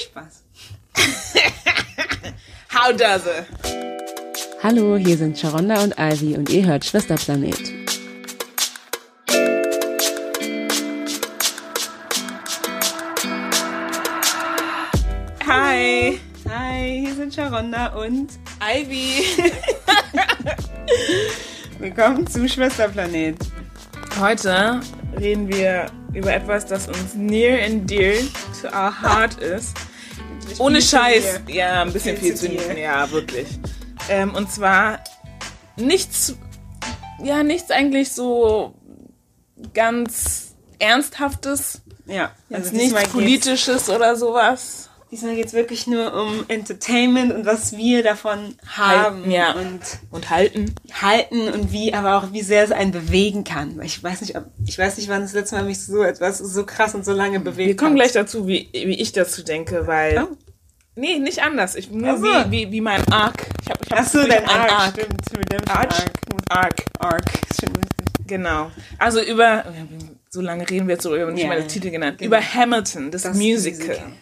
Spaß. How does it? Hallo, hier sind Sharonda und Ivy und ihr hört Schwesterplanet. Hi. Hi, hier sind Sharonda und Ivy. willkommen zu Schwesterplanet. Heute reden wir über etwas, das uns near and dear to our heart ist. Ohne Scheiß. Ja, ein bisschen Viel zu dir. Ja, wirklich. Ähm, und zwar nichts, ja, nichts eigentlich so ganz Ernsthaftes. Ja, Also nichts Politisches oder sowas. Diesmal geht es wirklich nur um Entertainment und was wir davon haben Halten, ja. und Und halten. halten und wie, aber auch wie sehr es einen bewegen kann. Ich weiß nicht, ob, ich weiß nicht, wann das letzte Mal mich so etwas so krass und so lange bewegt Wir kommen hat. gleich dazu, wie, wie ich dazu denke, weil. Oh. Nee, nicht anders. Ich, nur Ach so. wie, wie, wie mein Arc. Ich hab, ich hab Ach so, dein einen Arc, stimmt, Redemption Arch. Arc. Arc. Arc. Genau. Also über, so lange reden wir jetzt so über, nicht ja. den Titel genannt, Genau. über Hamilton, das, Das Musical. Musical.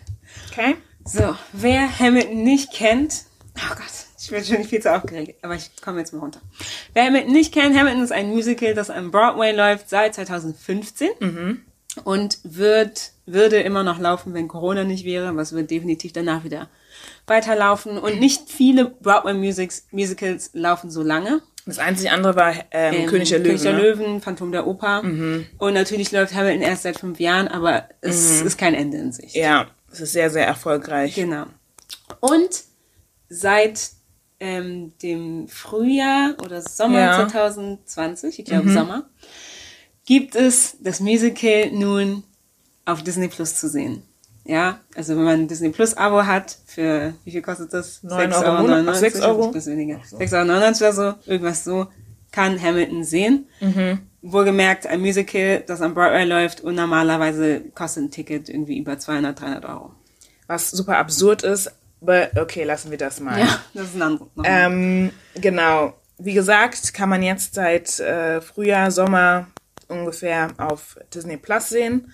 Okay? So, wer Hamilton nicht kennt, oh Gott, ich werde schon viel zu aufgeregt, aber ich komme jetzt mal runter. Wer Hamilton nicht kennt, Hamilton ist ein Musical, das am Broadway läuft seit 2015 und wird, würde immer noch laufen, wenn Corona nicht wäre, es wird definitiv danach wieder weiterlaufen und nicht viele Broadway Musics, Musicals laufen so lange. Das einzige andere war ähm, Ähm, König der Löwen. König der ne? Löwen, Phantom der Oper. Und natürlich läuft Hamilton erst seit fünf Jahren, aber es ist kein Ende in Sicht. Ja, es ist sehr, sehr erfolgreich. Genau. Und seit ähm, dem Frühjahr oder Sommer Ja. 2020, ich glaube Sommer, gibt es das Musical nun auf Disney Plus zu sehen. Ja, also wenn man ein Disney Plus Abo hat, für wie viel kostet das? Neun 6,99 Euro im Monat? Ach, sechs Euro? Ein bisschen weniger. 6,99 oder so, irgendwas so, kann Hamilton sehen. Wohlgemerkt, ein Musical, das am Broadway läuft und normalerweise kostet ein Ticket irgendwie über 200, 300 Euro. Was super absurd ist, aber okay, lassen wir das mal. Ja, das ist ein anderes. Ähm, genau. Wie gesagt, kann man jetzt seit äh, Frühjahr, Sommer ungefähr auf Disney Plus sehen.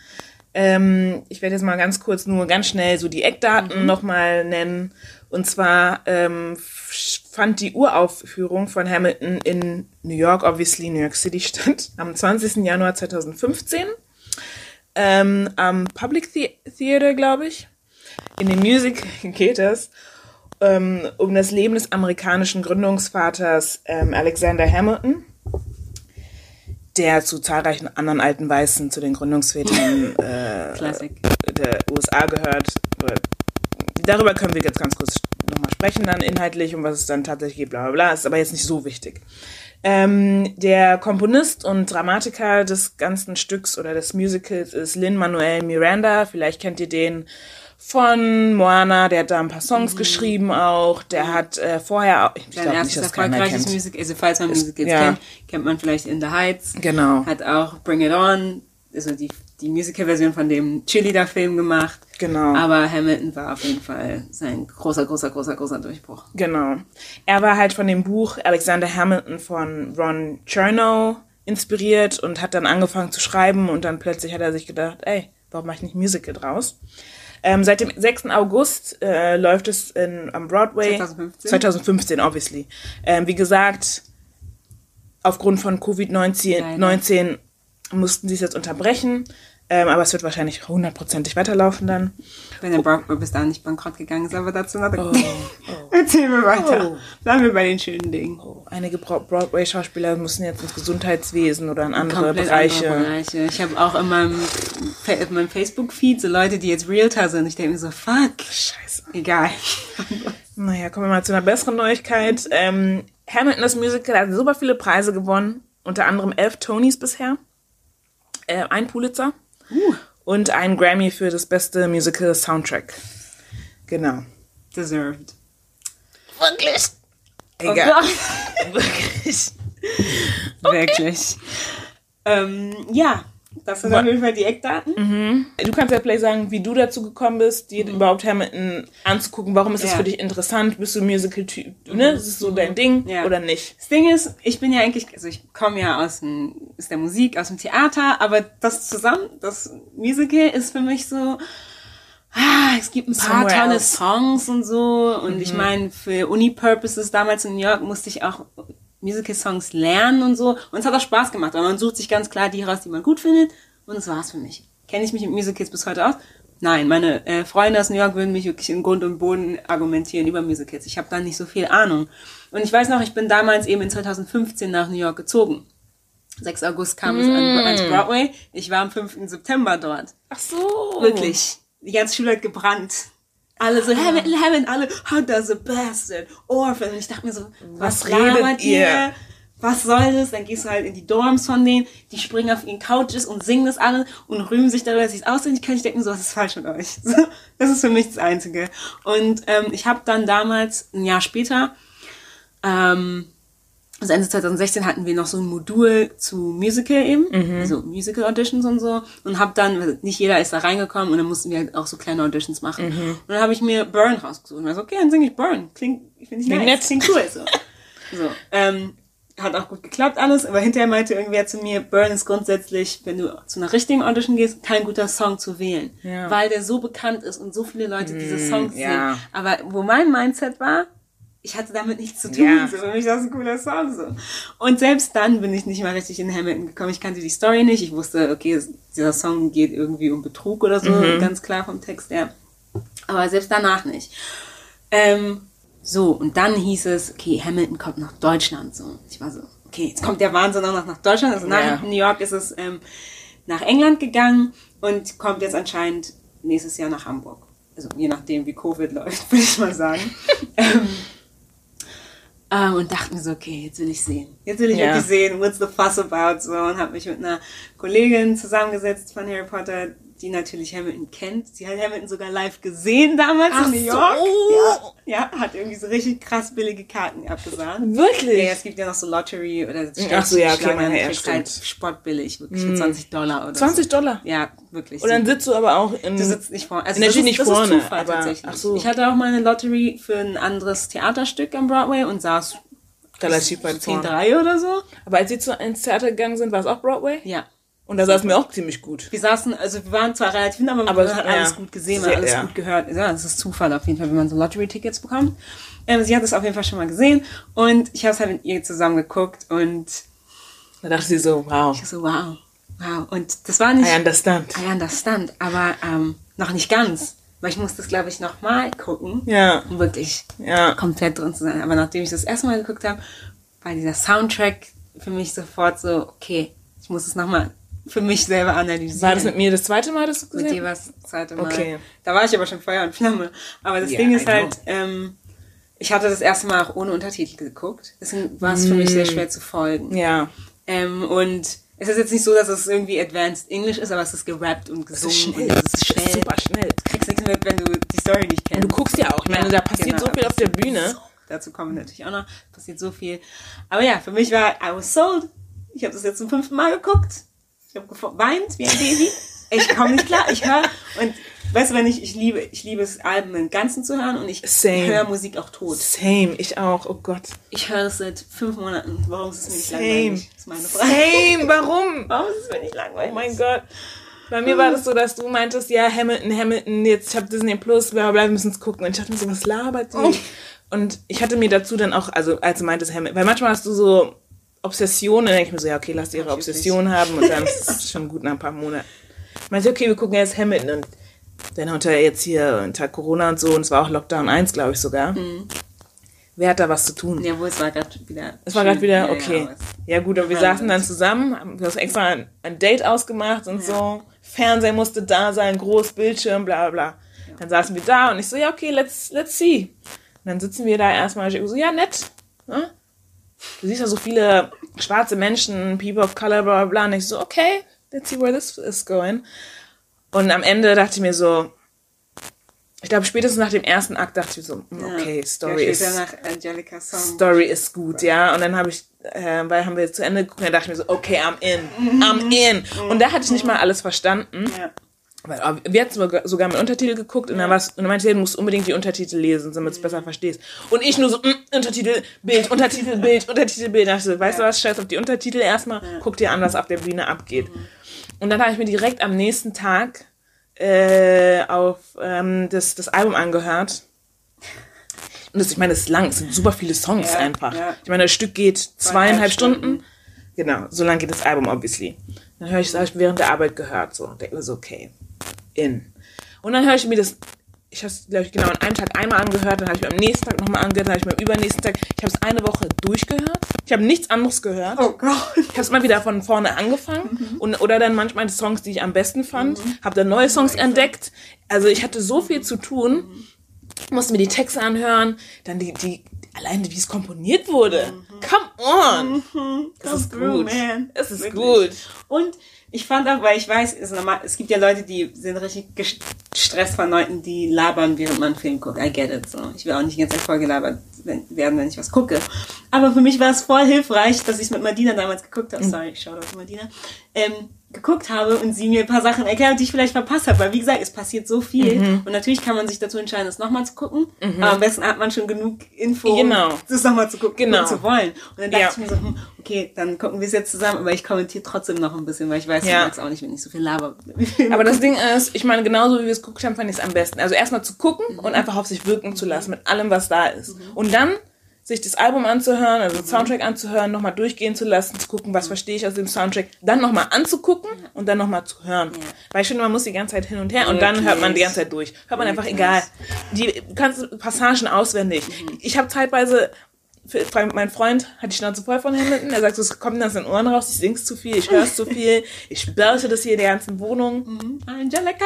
Ähm, ich werde jetzt mal ganz kurz nur ganz schnell so die Eckdaten nochmal nennen. Und zwar ähm, fand die Uraufführung von Hamilton in New York, obviously New York City statt, am 20. Januar 2015. Ähm, am Public The Theater, glaube ich. In dem Music geht es ähm, um das Leben des amerikanischen Gründungsvaters ähm, Alexander Hamilton, der zu zahlreichen anderen alten Weißen, zu den Gründungsvätern äh, der USA gehört. Darüber können wir jetzt ganz kurz nochmal sprechen, dann inhaltlich, um was es dann tatsächlich geht, bla bla bla. Ist aber jetzt nicht so wichtig. Ähm, der Komponist und Dramatiker des ganzen Stücks oder des Musicals ist Lin-Manuel Miranda. Vielleicht kennt ihr den von Moana, der hat da ein paar Songs geschrieben auch. Der hat äh, vorher auch, ich glaube nicht, dass keiner kennt. Musical, also falls man Musicals ja. kennt, kennt man vielleicht In the Heights. Genau. Hat auch Bring It On, also die, die Musical-Version von dem Cheerleader-Film gemacht. Genau. Aber Hamilton war auf jeden Fall sein großer, großer, großer, großer Durchbruch. Genau. Er war halt von dem Buch Alexander Hamilton von Ron Chernow inspiriert und hat dann angefangen zu schreiben und dann plötzlich hat er sich gedacht, ey, warum mache ich nicht Musical draus? Ähm, seit dem 6. August äh, läuft es in, am Broadway. 2015? 2015, obviously. Ähm, wie gesagt, aufgrund von Covid-19 Leider. 19 mussten sie es jetzt unterbrechen. Ähm, aber es wird wahrscheinlich hundertprozentig weiterlaufen dann. Wenn der Broadway bis dahin nicht bankrott gegangen ist, aber dazu noch. Erzähl mir weiter. Oh. Bleiben wir bei den schönen Dingen. Einige Bro- Broadway-Schauspieler müssen jetzt ins Gesundheitswesen oder in andere Komplett Bereiche. andere Bereiche. Ich habe auch in meinem, in meinem Facebook-Feed so Leute, die jetzt Realtor sind. Ich denke mir so, fuck, Scheiße. egal. Naja, kommen wir mal zu einer besseren Neuigkeit. Ähm, Hamilton, das Musical, hat super viele Preise gewonnen. Unter anderem elf Tonys bisher. Äh, ein Pulitzer. Und ein Grammy für das beste Musical Soundtrack. Genau. Deserved. Wirklich? Oh Egal. Gott. Wirklich. Wirklich. Ähm, ja, Das sind auf jeden Fall die Eckdaten. Du kannst ja vielleicht sagen, wie du dazu gekommen bist, dir überhaupt Hamilton anzugucken. Warum ist das Ja. für dich interessant? Bist du Musical-Typ? Ne? Ist es so dein Ding Ja. oder nicht? Das Ding ist, ich bin ja eigentlich, also ich komme ja aus dem, aus der Musik, aus dem Theater, aber das zusammen, das Musical ist für mich so, ah, es gibt ein paar Somewhere tolle else. Songs und so und ich meine, für Uni-Purposes damals in New York musste ich auch Musical-Songs lernen und so und es hat auch Spaß gemacht, weil man sucht sich ganz klar die raus, die man gut findet und das war's für mich. Kenne ich mich mit Musicals bis heute aus? Nein, meine äh, Freunde aus New York würden mich wirklich in Grund und Boden argumentieren über Musicals. Ich habe da nicht so viel Ahnung. Und ich weiß noch, ich bin damals eben in 2015 nach New York gezogen. 6. August kam es an, ans Broadway. Ich war am 5. September dort. Ach so. Wirklich. Die ganze Schule hat gebrannt. Alle so, Heaven, Heaven, alle, does a bastard, Orphan. Und ich dachte mir so, was, Was redet ihr? ihr? Was soll das? Dann gehst du halt in die Dorms von denen, die springen auf ihren Couches und singen das alle und rühmen sich darüber, dass sie es auswendig können. Ich denke mir so, was ist falsch mit euch? Das ist für mich das Einzige. Und ähm, ich habe dann damals, ein Jahr später, ähm, also Ende 2016 hatten wir noch so ein Modul zu Musical eben, also Musical Auditions und so und habe dann, also nicht jeder ist da reingekommen und dann mussten wir halt auch so kleine Auditions machen. Und dann habe ich mir Burn rausgesucht und war so, okay, dann singe ich Burn. Klingt, finde ich Klingt nice, nett. klingt cool so. so ähm, hat auch gut geklappt alles, aber hinterher meinte irgendwer zu mir, Burn ist grundsätzlich, wenn du zu einer richtigen Audition gehst, kein guter Song zu wählen, Ja. weil der so bekannt ist und so viele Leute diese Songs ja. singen. Aber wo mein Mindset war, ich hatte damit nichts zu tun. Ja. So, für mich war das ein cooler Song. So. Und selbst dann bin ich nicht mal richtig in Hamilton gekommen. Ich kannte die Story nicht. Ich wusste, okay, es- dieser Song geht irgendwie um Betrug oder so, ganz klar vom Text her. Aber selbst danach nicht. Ähm, so, und dann hieß es, okay, Hamilton kommt nach Deutschland. So. Ich war so, okay, jetzt kommt der Wahnsinn auch noch nach Deutschland. Also nach Ja. New York ist es ähm, nach England gegangen und kommt jetzt anscheinend nächstes Jahr nach Hamburg. Also je nachdem, wie Covid läuft, würde ich mal sagen. ähm, ähm, und dachte mir so, okay, jetzt will ich sehen. Jetzt will ich Ja. wirklich sehen, what's the fuss about, so, und habe mich mit einer Kollegin zusammengesetzt von Harry Potter, die natürlich Hamilton kennt. Sie hat Hamilton sogar live gesehen damals Ach in New York. so. Ja, ja, hat irgendwie so richtig krass billige Karten abgesagt. Wirklich? Ja, es gibt ja noch so Lottery oder Ach so, ja, okay, meine, ja, halt stimmt. spottbillig, wirklich für 20 Dollar oder 20 so. Dollar? Ja, wirklich. Und dann sitzt du aber auch in... Du sitzt nicht vorne. Also Natürlich das ist, nicht das vorne, ist Zufall aber- tatsächlich. ach so. Ich hatte auch mal eine Lottery für ein anderes Theaterstück am Broadway und saß relativ weit vorne. 10-3 oder so. Aber als sie zu, ins Theater gegangen sind, war es auch Broadway? Ja. Und da saßen wir auch ziemlich gut. Wir saßen, also wir waren zwar relativ hin, aber, Aber man hat ja, alles gut gesehen, man hat alles ja. gut gehört. Ja, das ist Zufall auf jeden Fall, wenn man so Lottery-Tickets bekommt. Ähm, sie hat es auf jeden Fall schon mal gesehen und ich habe es halt mit ihr zusammen geguckt und Da dachte sie so, wow, ich so, wow, wow. Und das war nicht, I understand. I understand, aber ähm, noch nicht ganz, weil ich musste das, glaube ich, nochmal gucken, Ja, um wirklich ja. komplett drin zu sein. Aber nachdem ich das erste Mal geguckt habe, war dieser Soundtrack für mich sofort so, okay, ich muss es nochmal für mich selber analysieren. War das mit mir das zweite Mal, dass du Mit gesehen dir war es das zweite Mal. Okay. Da war ich aber schon Feuer und Flamme. Aber das Ja, Ding ist halt, ähm, ich hatte das erste Mal auch ohne Untertitel geguckt. Deswegen war es für mich sehr Mm. schwer zu folgen. Ja. Ähm, und es ist jetzt nicht so, dass es irgendwie Advanced English ist, aber es ist gerappt und Es gesungen. ist schnell. Und es ist schnell. Super schnell. Du kriegst nichts mit, wenn du die Story nicht kennst. Und du guckst ja auch. Ich meine, da passiert so viel auf der Bühne. So, dazu kommen wir natürlich auch noch. Passiert so viel. Aber ja, für mich war I was sold. Ich habe das jetzt zum fünften Mal geguckt. Ich habe geweint wie ein Baby. Ich komme nicht klar. Ich höre und weißt du, wenn ich ich liebe ich liebe es Alben im Ganzen zu hören und ich Same. höre Musik auch tot. Same, ich auch. Oh Gott. Ich höre das seit fünf Monaten. Warum ist es mir nicht Same. langweilig? Das ist meine Frage. Same, warum? Warum ist es mir nicht langweilig? Oh mein Gott. Bei mir war das so, dass du meintest, ja, Hamilton, Hamilton, jetzt ich hab Disney Plus, bla bla wir müssen es gucken. Und ich dachte mir so, was labert die? Und ich hatte mir dazu dann auch, also als du meintest Hamilton, weil manchmal hast du so Obsessionen, dann denke ich mir so, ja, okay, lass die ihre Obsession haben und dann ist es schon gut nach ein paar Monaten. Ich meinte, okay, wir gucken jetzt Hamilton und dann unter jetzt hier unter Corona und so, und es war auch Lockdown 1, glaube ich sogar. Wer hat da was zu tun? Ja, wo es war gerade wieder. Es war gerade wieder, Ja, okay. Ja, Ja, gut, aber wir Ja, saßen dann das- zusammen, haben das extra ein, ein Date ausgemacht und so. Fernseher musste da sein, groß Bildschirm, bla bla bla. Dann saßen wir da und ich so, ja, okay, let's, let's see. Und dann sitzen wir da erstmal, ich so, ja, nett. Ne? Du siehst ja so viele schwarze Menschen, people of color, bla bla bla. Und ich so, okay, let's see where this is going. Und am Ende dachte ich mir so, ich glaube, spätestens nach dem ersten Akt dachte ich mir so, mm, okay, Ja, Story ist. Story ist gut, ja. Und dann habe ich äh, weil haben wir zu Ende geguckt, da dachte ich mir so, okay, I'm in, I'm in. Und da hatte ich nicht mal alles verstanden. Ja. Weil, wir hatten sogar, mit Untertitel geguckt und dann, war's, und dann meinte sie, du musst unbedingt die Untertitel lesen, damit du es besser verstehst. Und ich nur so, mm, Untertitel, Bild, Untertitel, Bild, Untertitel, Bild. Da dachte weißt du was, scheiß auf die Untertitel erstmal, guck dir an, was auf der Bühne abgeht. Und dann habe ich mir direkt am nächsten Tag äh, auf ähm, das, das Album angehört. Und das, ich meine, das ist lang, es sind super viele Songs Ja, einfach. ja. Ich meine, das Stück geht zweieinhalb Zweieinhalb Stunden. Genau, so lang geht das Album, obviously. Dann höre ich, das habe ich während der Arbeit gehört, so, und denke mir so, okay, in. Und dann höre ich mir das, ich habe es, glaube ich, genau an einem Tag einmal angehört, dann habe ich mir am nächsten Tag nochmal angehört, dann habe ich mir am übernächsten Tag, ich habe es eine Woche durchgehört. Ich habe nichts anderes gehört. Oh Gott. Ich habe es mal wieder von vorne angefangen und, oder dann manchmal die Songs, die ich am besten fand, habe dann neue Songs entdeckt. Also ich hatte so viel zu tun, musste mir die Texte anhören, dann die, die alleine wie es komponiert wurde. Come on! Das ist Come through, gut. man. Es ist Wirklich. gut. Und ich fand auch, weil ich weiß, es, normal, es gibt ja Leute, die sind richtig gestresst von Leuten, die labern, während man einen Film guckt. I get it. So. Ich will auch nicht die ganze Zeit vollgelabert wenn- werden, wenn ich was gucke. Aber für mich war es voll hilfreich, dass ich es mit Madina damals geguckt habe. Sorry, Shoutout to Madina. Ähm, geguckt habe und sie mir ein paar Sachen erklärt, die ich vielleicht verpasst habe. Weil, wie gesagt, es passiert so viel. Und natürlich kann man sich dazu entscheiden, es nochmal zu gucken. Aber am besten hat man schon genug Info, Genau. um das nochmal zu gucken Genau. und zu wollen. Und dann dachte Ja. ich mir so, hm, okay, dann gucken wir es jetzt zusammen, aber ich kommentiere trotzdem noch ein bisschen, weil ich weiß, Ja. du magst auch nicht, wenn ich so viel laber. Aber das Ding ist, ich meine, genauso wie wir es geguckt haben, fand ich es am besten. Also erstmal zu gucken und einfach auf sich wirken zu lassen mit allem, was da ist. Und dann sich das Album anzuhören, also den Soundtrack anzuhören, nochmal durchgehen zu lassen, zu gucken, was verstehe ich aus dem Soundtrack, dann nochmal anzugucken und dann nochmal zu hören. Weil ich finde, man muss die ganze Zeit hin und her und dann hört man die ganze Zeit durch. Hört man einfach egal. Die kannst Passagen auswendig. Ich habe zeitweise für- mein Freund hat die Schnauze voll von Hamilton. Er sagt, es kommt aus den Ohren raus, ich sing's zu viel, ich hör's zu viel, ich börse das hier in der ganzen Wohnung. Angelica!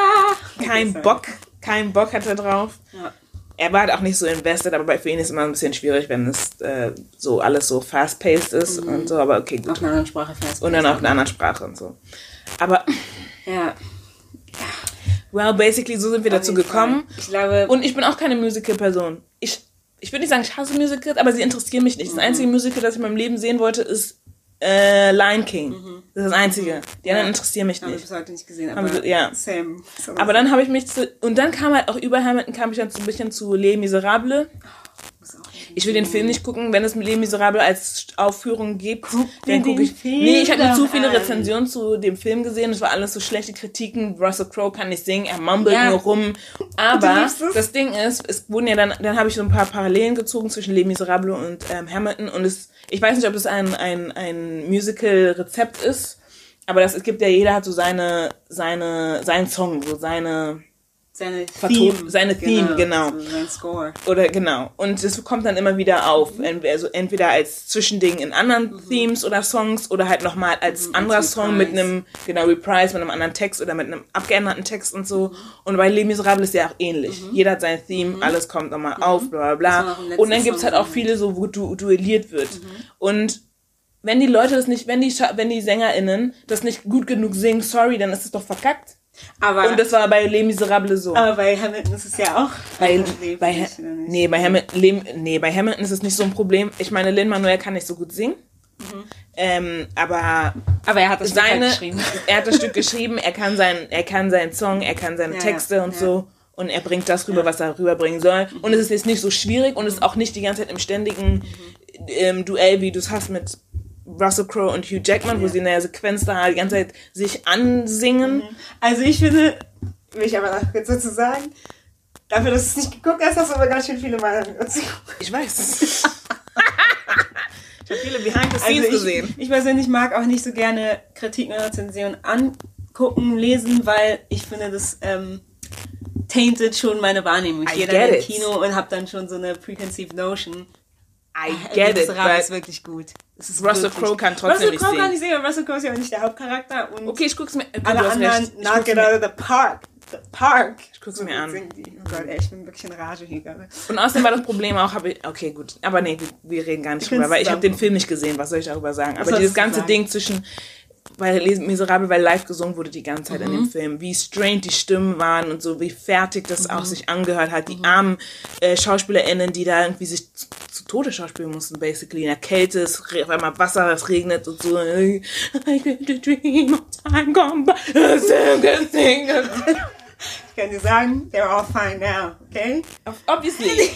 Kein Bock, kein Bock hat er drauf. Ja. Er war halt auch nicht so invested, aber bei für ihn ist es immer ein bisschen schwierig, wenn es äh, so alles so fast-paced ist und so, aber okay, Auf gut. einer anderen Sprache fest. Und dann auf einer anderen Sprache und so. Aber, Ja. well, basically, so sind wir dazu auf jeden gekommen. Fall. Ich glaube, Und ich bin auch keine Musical-Person. Ich, ich würde nicht sagen, ich hasse Musicals, aber sie interessieren mich nicht. Mhm. Das einzige Musical, das ich in meinem Leben sehen wollte, ist äh, Lion King. Das ist das einzige. Die anderen interessieren mich habe ich nicht. bis heute nicht gesehen, Haben aber wir- ja. Sam. So Aber dann habe ich mich zu, und dann kam halt auch über Hamilton kam ich dann so ein bisschen zu Les Miserables. Ich will den Film nicht gucken, wenn es Les Miserables als Aufführung gibt. dir dann gucke ich. Film nee, ich habe doch zu viele. Rezensionen zu dem Film gesehen. Es war alles so schlechte Kritiken. Russell Crowe kann nicht singen, er mumbelt Ja. nur rum. Aber das Ding ist, es wurden ja dann, dann habe ich so ein paar Parallelen gezogen zwischen Les Miserables und ähm, Hamilton. Und es, ich weiß nicht, ob es ein, ein, ein Musical-Rezept ist. Aber das, es gibt ja, jeder hat so seine, seine, seinen Song, so seine, seine Verton- Theme. seine Theme, genau. So sein Score. oder genau. Und das kommt dann immer wieder auf. Entweder, also entweder als Zwischending in anderen Themes oder Songs oder halt nochmal als anderer als Song mit einem, genau, Reprise, mit einem anderen Text oder mit einem abgeänderten Text und so. Und bei Les Miserables ist ja auch ähnlich. Jeder hat sein Theme, alles kommt nochmal auf, bla bla bla. Und dann gibt's Song halt auch viele so, wo du, duelliert wird. Und wenn die Leute das nicht, wenn die, wenn die SängerInnen das nicht gut genug singen, sorry, dann ist es doch verkackt. Aber, Und das war bei Les Miserables so. aber bei Hamilton ist es ja auch Bei, bei, nee, bei Hamilton, nee, bei Hamilton ist es nicht so ein Problem. Ich meine, Lin-Manuel kann nicht so gut singen. Ähm, aber aber er hat das Stück halt seine, geschrieben. er hat das Stück geschrieben, er kann sein, er kann seinen Song, er kann seine Ja, Texte ja, und ja. so. Und er bringt das rüber, was er rüberbringen soll. Und es ist jetzt nicht so schwierig und es ist auch nicht die ganze Zeit im ständigen ähm, Duell, wie du es hast mit Russell Crowe und Hugh Jackman, wo sie in der Sequenz da die ganze Zeit sich ansingen. Also ich finde, will ich aber noch kurz dazu sagen, dafür, dass du es nicht geguckt hast, hast du aber ganz schön viele dazu. Ich weiß. ich habe viele Behind the Scenes Also ich, gesehen. ich persönlich mag auch nicht so gerne Kritiken und Rezensionen angucken, lesen, weil ich finde, das ähm, tainted schon meine Wahrnehmung. Ich I gehe dann ins. Kino und habe dann schon so eine preconceived notion. I Äh, get it, Miserable ist wirklich gut. Ist Russell Crowe kann trotzdem Russell nicht Crowe kann nicht singen, aber Russell Crowe ist ja auch nicht der Hauptcharakter und Okay, ich guck's mir. Gut, alle anderen. Ich knock it out of the park. The park. Ich guck's mir an. Die. Oh Gott, ey, ich bin wirklich in Rage hier gerade. Und außerdem war das Problem auch, habe ich, okay, gut, aber nee, wir, wir reden gar nicht Wir drüber, weil ich habe den. Film nicht gesehen, was soll ich darüber sagen? Aber dieses ganze sagen? Ding zwischen, weil Les Miserable, weil live gesungen wurde die ganze Zeit in Mhm. dem Film, wie strained die Stimmen waren und so, wie fertig das Mhm. auch sich angehört hat, die armen äh, SchauspielerInnen, die da irgendwie sich z- zu Tode schauspielen mussten, basically. In der Kälte, es auf einmal Wasser, es regnet und so. I a dream of time gone by. Ich kann dir sagen, they're all fine now, okay? Obviously.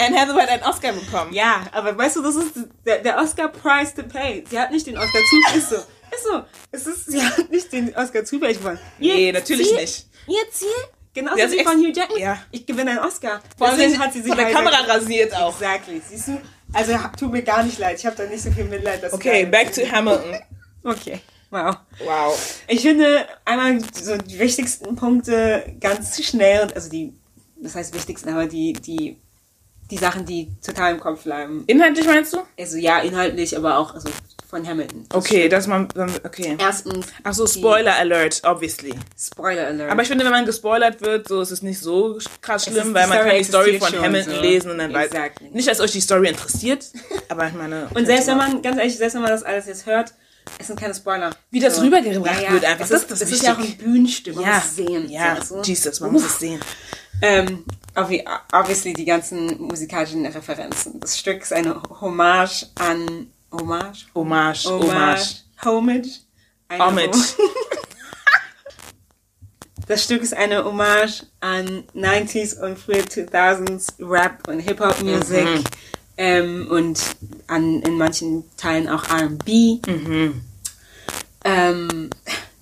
Anne Hathaway hat einen Oscar bekommen. Ja, aber weißt du, das ist der, der Oscar Price to pay. Sie hat nicht den Oscar zu, ist so. Es ist, sie hat nicht den Oscar zufällig gewonnen. Nee, natürlich hier, nicht. Jetzt hier, genauso wie von Hugh Jackman. Ja. Ich gewinne einen Oscar. Vor allem hat sie sich von der halt Kamera wirklich- rasiert auch. Exactly. Siehst du? Also tut mir gar nicht leid. Ich habe da nicht so viel Mitleid. Dass Okay, back to Hamilton. Okay. Wow. Wow. Ich finde einmal so die wichtigsten Punkte ganz schnell, also die, das heißt wichtigsten, aber die, die, die Sachen, die total im Kopf bleiben. Inhaltlich meinst du? Also ja, inhaltlich, aber auch also von Hamilton. Das Okay, dass man. Okay. Erstens. Ach so, die- Spoiler Alert, obviously. Spoiler Alert. Aber ich finde, wenn man gespoilert wird, so ist es nicht so krass schlimm, weil man Story kann die Story von Hamilton so. lesen und dann Exactly. weiß. Nicht, dass euch die Story interessiert, aber ich meine. Und selbst wenn man, ganz ehrlich, selbst wenn man das alles jetzt hört, es sind keine Spoiler. Wie das rübergebracht wird einfach, Es das ist, ist das das ist ja auch ein Bühnenstück, man Ja, muss es sehen. ja, so? Jesus, man muss es sehen. Ähm, obvi- obviously die ganzen musikalischen Referenzen. Das Stück ist eine Hommage an Hommage? Hommage, Hommage. Homage. Homage. Hom- Das Stück ist eine Hommage an 90s und frühe 2000s Rap und Hip-Hop-Music Mhm. ähm, und an, in manchen Teilen auch R&B. Mhm. Ähm,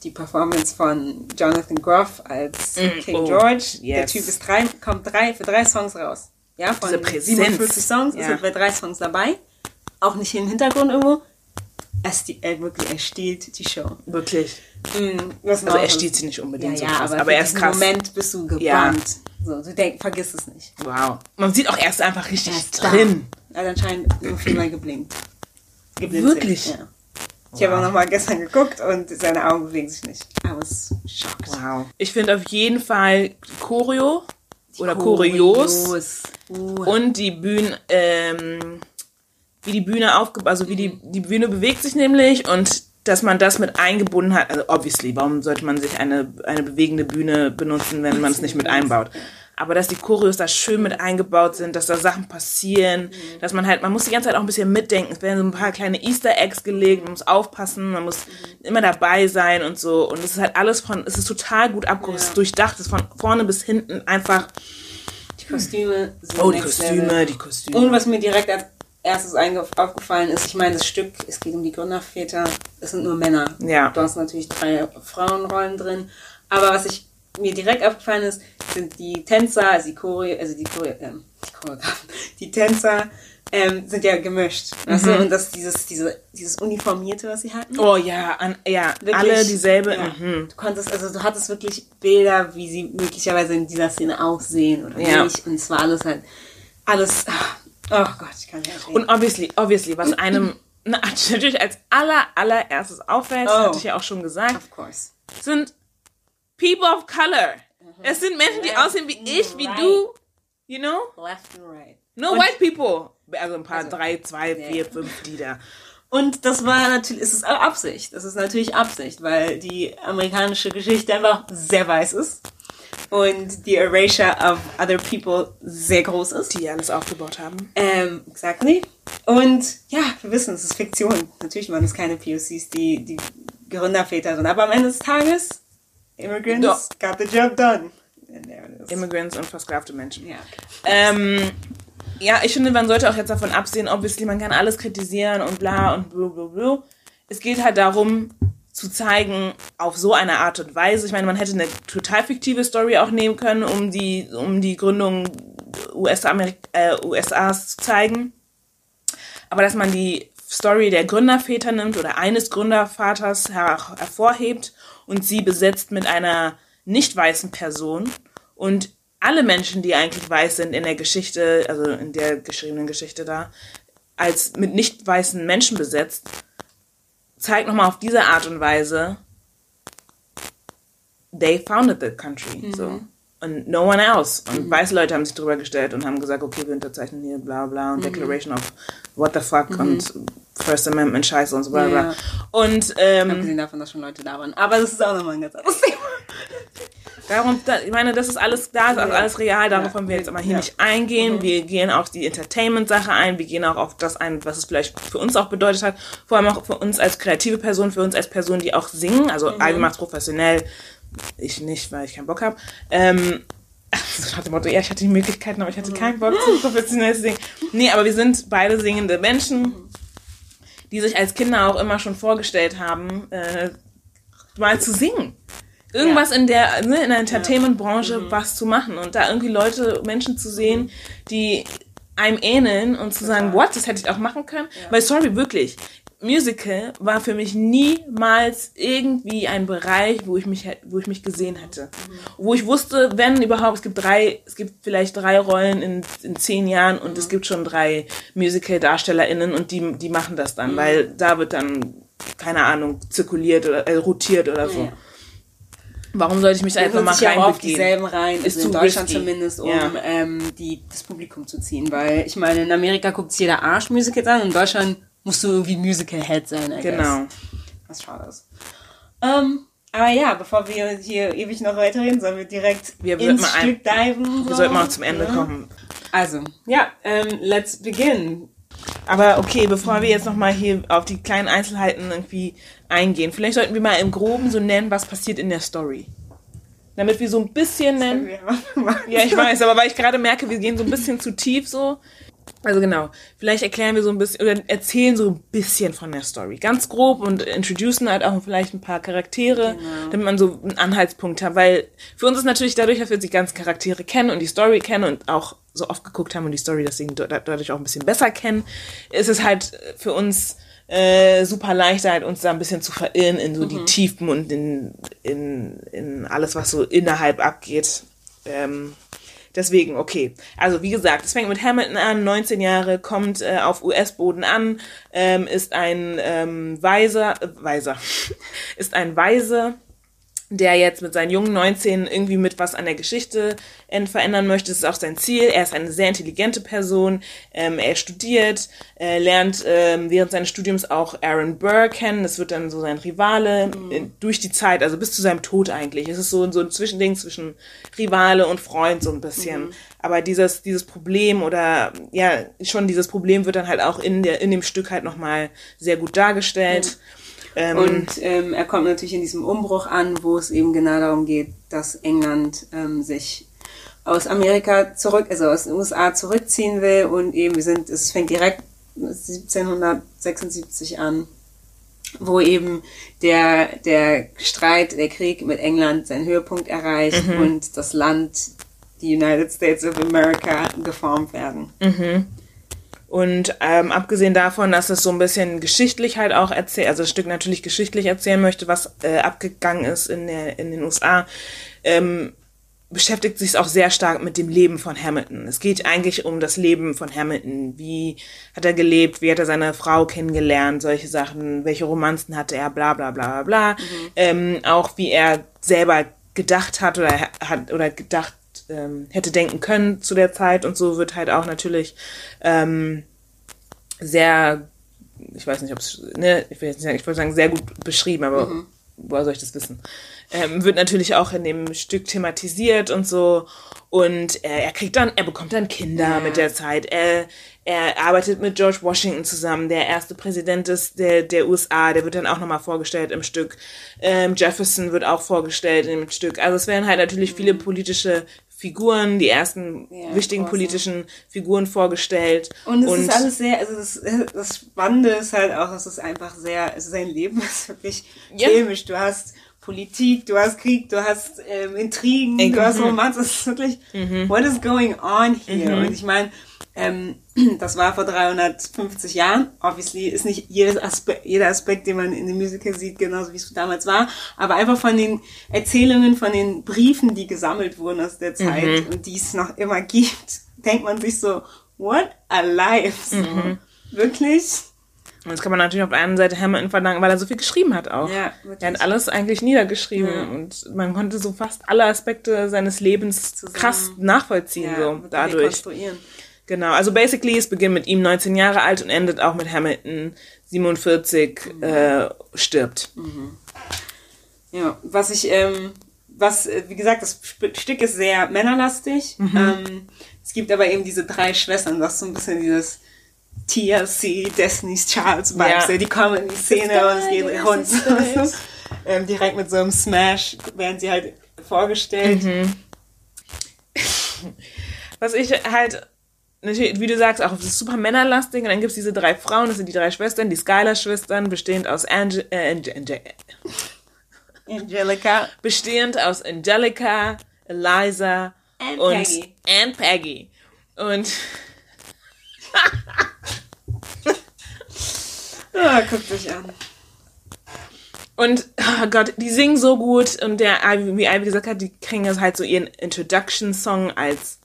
die Performance von Jonathan Groff als King oh, George. Der yes. Typ ist drei, kommt drei, für drei Songs raus. Ja, von Diese Präsenz. 47 Songs Ja. sind bei drei Songs dabei. Auch nicht im Hintergrund irgendwo. Er, sti- er, wirklich, er stiehlt die Show. Wirklich. Mhm, Also er stiehlt sie nicht ja, unbedingt ja, so krass, aber, aber, er ist krass. Moment bist du Ja. gebannt. So, du denk, vergiss es nicht. Wow. Man sieht auch erst einfach richtig Er ist da. drin. Er hat anscheinend nur viermal geblinkt. Geblinzelt, Wirklich? Ja. Ich habe auch noch mal gestern geguckt und seine Augen bewegen sich nicht. I was shocked. Wow. Ich finde auf jeden Fall Choreo oder Choreos Uh, und die Bühnen, ähm, wie die Bühne aufgebaut, also wie die, die Bühne bewegt sich nämlich und dass man das mit eingebunden hat. Also obviously, warum sollte man sich eine, eine bewegende Bühne benutzen, wenn man es nicht mit einbaut? Aber dass die Choreos da schön mit eingebaut sind, dass da Sachen passieren, dass man halt, man muss die ganze Zeit auch ein bisschen mitdenken. Es werden so ein paar kleine Easter Eggs gelegt, man muss aufpassen, man muss immer dabei sein und so. Und es ist halt alles von, es ist total gut abgeholt, es ist durchdacht, es ist von vorne bis hinten einfach, die Kostüme sind oh, die Kostüme, level. die Kostüme. Und was mir direkt als erstes aufgefallen ist, ich meine, das Stück, es geht um die Gründerväter, es sind nur Männer. Ja. Du hast natürlich drei Frauenrollen drin. Aber was ich mir direkt aufgefallen ist, sind die Tänzer, also die Choreo, also die Choreo, ähm, die Choreografen, die Tänzer ähm, sind ja gemischt. Weißt du? Und das dieses, diese, dieses Uniformierte, was sie hatten. Mhm. Oh ja, an, ja, Wirklich, alle dieselbe. Ja. Mhm. Du konntest, also du hattest wirklich Bilder, wie sie möglicherweise in dieser Szene aussehen oder Ja. nicht. Und es war alles halt, alles, oh Gott, ich kann nicht reden. Und obviously, obviously, was einem na, natürlich als aller, allererstes auffällt, das Oh. hatte ich ja auch schon gesagt, of course. sind People of Color. Es sind Menschen, die Left aussehen wie ich, wie right. du. You know? Left and right. No Und- white people. Also ein paar, Also, drei, zwei, ja. vier, fünf Lieder. Und das war natürlich, es ist Absicht. Das ist natürlich Absicht, weil die amerikanische Geschichte einfach sehr weiß ist. Und die Erasure of other people sehr groß ist. Die alles aufgebaut haben. Ähm, exactly. Und ja, wir wissen, es ist Fiktion. Natürlich waren es keine POCs, die, die Gründerväter sind. Aber am Ende des Tages, Immigrants Doch. got the job done. And there it is. Immigrants und versklavte Menschen. ja. Ähm, ja, ich finde, man sollte auch jetzt davon absehen, obviously, man kann alles kritisieren und bla und blu blu blu. Es geht halt darum, zu zeigen, auf so eine Art und Weise. Ich meine, man hätte eine total fiktive Story auch nehmen können, um die, um die Gründung USA, äh, USAs zu zeigen. Aber dass man die Story der Gründerväter nimmt oder eines Gründervaters her hervorhebt und sie besetzt mit einer nicht weißen Person und alle Menschen, die eigentlich weiß sind in der Geschichte, also in der geschriebenen Geschichte da, als mit nicht weißen Menschen besetzt, zeigt nochmal auf diese Art und Weise, they founded the country. So. Und no one else. Und weiße Leute haben sich drüber gestellt und haben gesagt, okay, wir unterzeichnen hier bla bla und Declaration of what the fuck und First Amendment Scheiße und so bla bla. Ja. Und ähm, Abgesehen davon, dass schon Leute da waren. Aber das ist auch nochmal ein ganz anderes Thema. Darum, da, ich meine, das ist alles, da ist alles real, darauf wollen wir jetzt aber hier nicht eingehen. Wir gehen auf die Entertainment-Sache ein, wir gehen auch auf das ein, was es vielleicht für uns auch bedeutet hat, vor allem auch für uns als kreative Person, für uns als Person, die auch singen, also Mhm. Macht's professionell, ich nicht, weil ich keinen Bock habe. Ähm, so nach dem Motto, ja, ich hatte die Möglichkeiten, aber ich hatte keinen Bock zu professionell zu singen. Nee, aber wir sind beide singende Menschen, die sich als Kinder auch immer schon vorgestellt haben, äh, mal zu singen. Irgendwas in der, ne, in der Entertainment-Branche was zu machen und da irgendwie Leute, Menschen zu sehen, die einem ähneln und zu sagen, what, das hätte ich auch machen können. Weil, sorry, wirklich, Musical war für mich niemals irgendwie ein Bereich, wo ich mich, wo ich mich gesehen hätte. Wo ich wusste, wenn überhaupt, es gibt drei, es gibt vielleicht drei Rollen in, in zehn Jahren und es gibt schon drei Musical-DarstellerInnen und die, die machen das dann, weil da wird dann, keine Ahnung, zirkuliert oder äh, rotiert oder so. Ja. Warum sollte ich mich da Er jetzt nochmal ja auch auf reinbegeben? dieselben rein, Ist also in Deutschland risky. zumindest, um Ja. ähm, die, das Publikum zu ziehen. Weil ich meine, in Amerika guckt sich jeder Arsch Musicals an in Deutschland musst du irgendwie Musical-Head sein. I Genau. Guess. Was schade ist. Ähm, aber ja, bevor wir hier ewig noch weiterreden, sollen wir direkt Wir ins mal ein- Stück diven. Wir so. sollten mal zum Ende Ja. kommen. Also, ja, ähm, let's begin. Aber okay, bevor wir jetzt nochmal hier auf die kleinen Einzelheiten irgendwie eingehen, vielleicht sollten wir mal im Groben so nennen, was passiert in der Story. Damit wir so ein bisschen nennen. Ja, ich weiß, aber weil ich gerade merke, wir gehen so ein bisschen zu tief so. Also genau, vielleicht erklären wir so ein bisschen oder erzählen so ein bisschen von der Story. Ganz grob und introducen halt auch vielleicht ein paar Charaktere, damit man so einen Anhaltspunkt hat. Weil für uns ist natürlich dadurch, dass wir die ganzen Charaktere kennen und die Story kennen und auch so oft geguckt haben und die Story deswegen dadurch auch ein bisschen besser kennen, ist es halt für uns äh, super leicht, halt uns da ein bisschen zu verirren in so die Tiefen und in, in, in alles, was so innerhalb abgeht. Ähm, Deswegen, okay. Also wie gesagt, es fängt mit Hamilton an, 19 Jahre, kommt äh, auf US-Boden an, ähm, ist ein ähm, Weiser, äh, Weiser, ist ein Weise, der jetzt mit seinen jungen 19 irgendwie mit was an der Geschichte äh, verändern möchte. Das ist auch sein Ziel. Er ist eine sehr intelligente Person. Ähm, er studiert, äh, lernt ähm, während seines Studiums auch Aaron Burr kennen. Das wird dann so sein Rivale äh, durch die Zeit, also bis zu seinem Tod eigentlich. Es ist so, so ein Zwischending zwischen Rivale und Freund so ein bisschen. Aber dieses, dieses Problem oder ja, schon dieses Problem wird dann halt auch in, der, in dem Stück halt nochmal sehr gut dargestellt. Ähm, Und ähm, er kommt natürlich in diesem Umbruch an, wo es eben genau darum geht, dass England ähm, sich aus Amerika zurück, also aus den USA zurückziehen will und eben wir sind, es fängt direkt 1776 an, wo eben der, der Streit, der Krieg mit England seinen Höhepunkt erreicht und das Land, die United States of America, geformt werden. Und ähm, abgesehen davon, dass es so ein bisschen geschichtlich halt auch erzählt, also das Stück natürlich geschichtlich erzählen möchte, was äh, abgegangen ist in, der, in den USA, ähm, beschäftigt sich auch sehr stark mit dem Leben von Hamilton. Es geht eigentlich um das Leben von Hamilton. Wie hat er gelebt? Wie hat er seine Frau kennengelernt? Solche Sachen. Welche Romanzen hatte er? Bla bla bla bla bla. Ähm, auch wie er selber gedacht hat oder hat oder gedacht ähm, hätte denken können zu der Zeit und so wird halt auch natürlich ähm, sehr, ich weiß nicht, ob es, ne, ich will jetzt nicht sagen, ich wollte sagen, sehr gut beschrieben, aber woher soll ich das wissen? Ähm, wird natürlich auch in dem Stück thematisiert und so. Und er, er kriegt dann, er bekommt dann Kinder mit der Zeit. Er, er arbeitet mit George Washington zusammen, der erste Präsident des, der, der USA, der wird dann auch nochmal vorgestellt im Stück. Ähm, Jefferson wird auch vorgestellt im Stück. Also es werden halt natürlich viele politische Figuren, die ersten Ja, wichtigen awesome. politischen Figuren vorgestellt. Und es ist alles sehr, also das, das Spannende ist halt auch, es ist einfach sehr, also sein Leben ist wirklich Ja. filmisch. Du hast Politik, du hast Krieg, du hast ähm, Intrigen, Ey, du hast mhm. Romanz. Es ist wirklich, what is going on here? Mhm. Und ich meine, ähm, das war vor 350 Jahren. Obviously ist nicht jedes Aspe jeder Aspekt, den man in dem Musical sieht, genauso wie es damals war. Aber einfach von den Erzählungen, von den Briefen, die gesammelt wurden aus der Zeit Mhm. und die es noch immer gibt, denkt man sich so, what a life. So. Mhm. Wirklich? Und das kann man natürlich auf der einen Seite Hamilton verdanken, weil er so viel geschrieben hat auch. Ja, wirklich. er hat alles eigentlich niedergeschrieben und man konnte so fast alle Aspekte seines Lebens krass nachvollziehen, so wirklich dadurch. Genau, also basically, es beginnt mit ihm 19 Jahre alt und endet auch mit Hamilton 47 äh, stirbt. Ja, was ich ähm, was, äh, wie gesagt, das Stück ist sehr männerlastig. Ähm, es gibt aber eben diese drei Schwestern, das ist so ein bisschen dieses TLC, Destiny's Child Vibes, Ja. die kommen in die Szene und es geht Sisters, rund. sisters. ähm, direkt mit so einem Smash werden sie halt vorgestellt. Was ich halt, natürlich, wie du sagst, auch das ist super männerlastig. Und dann gibt es diese drei Frauen, das sind die drei Schwestern, die Skylar-Schwestern, bestehend aus Ange äh, Ange Ange Angelica. bestehend aus Angelica, Eliza And und Peggy. and Peggy. Und Ah, guckt euch an. Und, oh Gott, die singen so gut und der, wie Ivy gesagt hat, die kriegen jetzt halt so ihren Introduction-Song als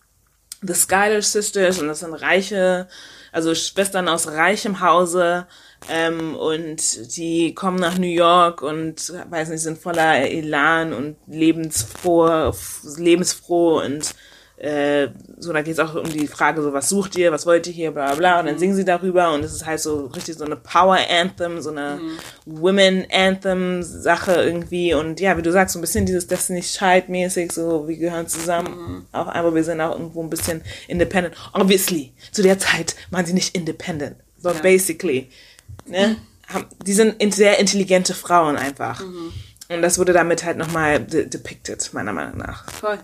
The Skylar Sisters und das sind reiche, also Schwestern aus reichem Hause ähm, und die kommen nach New York und, weiß nicht, sind voller Elan und lebensfroh, lebensfroh und äh, so, da geht es auch um die Frage, so, was sucht ihr, was wollt ihr hier, bla bla bla. Und dann singen sie darüber und es ist halt so richtig so eine Power-Anthem, so eine Women-Anthem-Sache irgendwie. Und ja, wie du sagst, so ein bisschen dieses Destiny's Child-mäßig, so, wir gehören zusammen. Auch, aber wir sind auch irgendwo ein bisschen independent. Obviously, zu der Zeit waren sie nicht independent, but basically, ne? Haben, die sind in- sehr intelligente Frauen einfach. Und das wurde damit halt nochmal de depicted, meiner Meinung nach. Voll.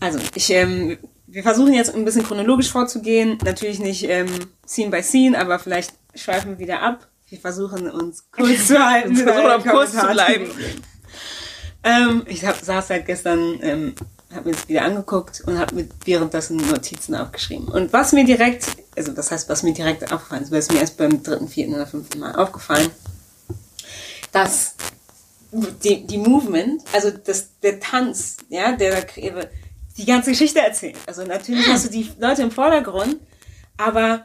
Also, ich, ähm, wir versuchen jetzt ein bisschen chronologisch vorzugehen. Natürlich nicht ähm, Scene by Scene, aber vielleicht schweifen wir wieder ab. Wir versuchen uns kurz zu halten. Wir versuchen auf Kurs zu bleiben. Ähm, ich hab, saß halt gestern, ähm, habe mir das wieder angeguckt und habe mit währenddessen Notizen aufgeschrieben. Und was mir direkt, also das heißt, was mir direkt aufgefallen ist, weil es mir erst beim dritten, vierten oder fünften Mal aufgefallen, dass die, die Movement, also das, der Tanz, ja, der da die ganze Geschichte erzählt. Also natürlich hast du die Leute im Vordergrund, aber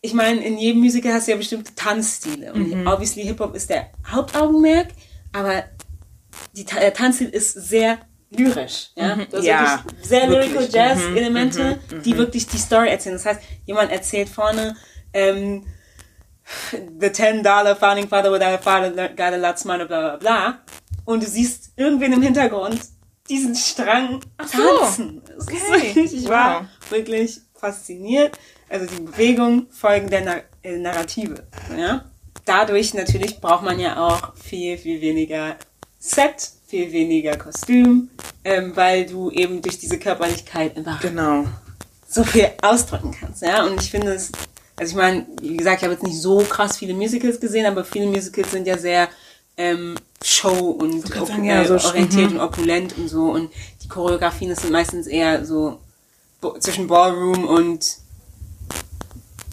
ich meine, in jedem Musical hast du ja bestimmte Tanzstile. Und obviously Hip-Hop ist der Hauptaugenmerk, aber die, der Tanzstil ist sehr lyrisch. Ja? Hast Ja, wirklich sehr lyrical. Jazz-Elemente, die wirklich die Story erzählen. Das heißt, jemand erzählt vorne, ähm, the ten dollar founding father without a father got a lot smarter, bla bla bla. Und du siehst irgendwen im Hintergrund diesen Strang so, tanzen. Ist okay, Ich war wow. wirklich fasziniert. Also die Bewegung folgen der Na äh, Narrative. Ja? Dadurch natürlich braucht man ja auch viel, viel weniger Set, viel weniger Kostüm, ähm, weil du eben durch diese Körperlichkeit einfach Genau. so viel ausdrücken kannst, ja. Und ich finde es, also ich meine, wie gesagt, ich habe jetzt nicht so krass viele Musicals gesehen, aber viele Musicals sind ja sehr ähm, Show und sagen, ja, äh, so- orientiert mhm. und opulent und so. Und die Choreografien, das sind meistens eher so zwischen Ballroom und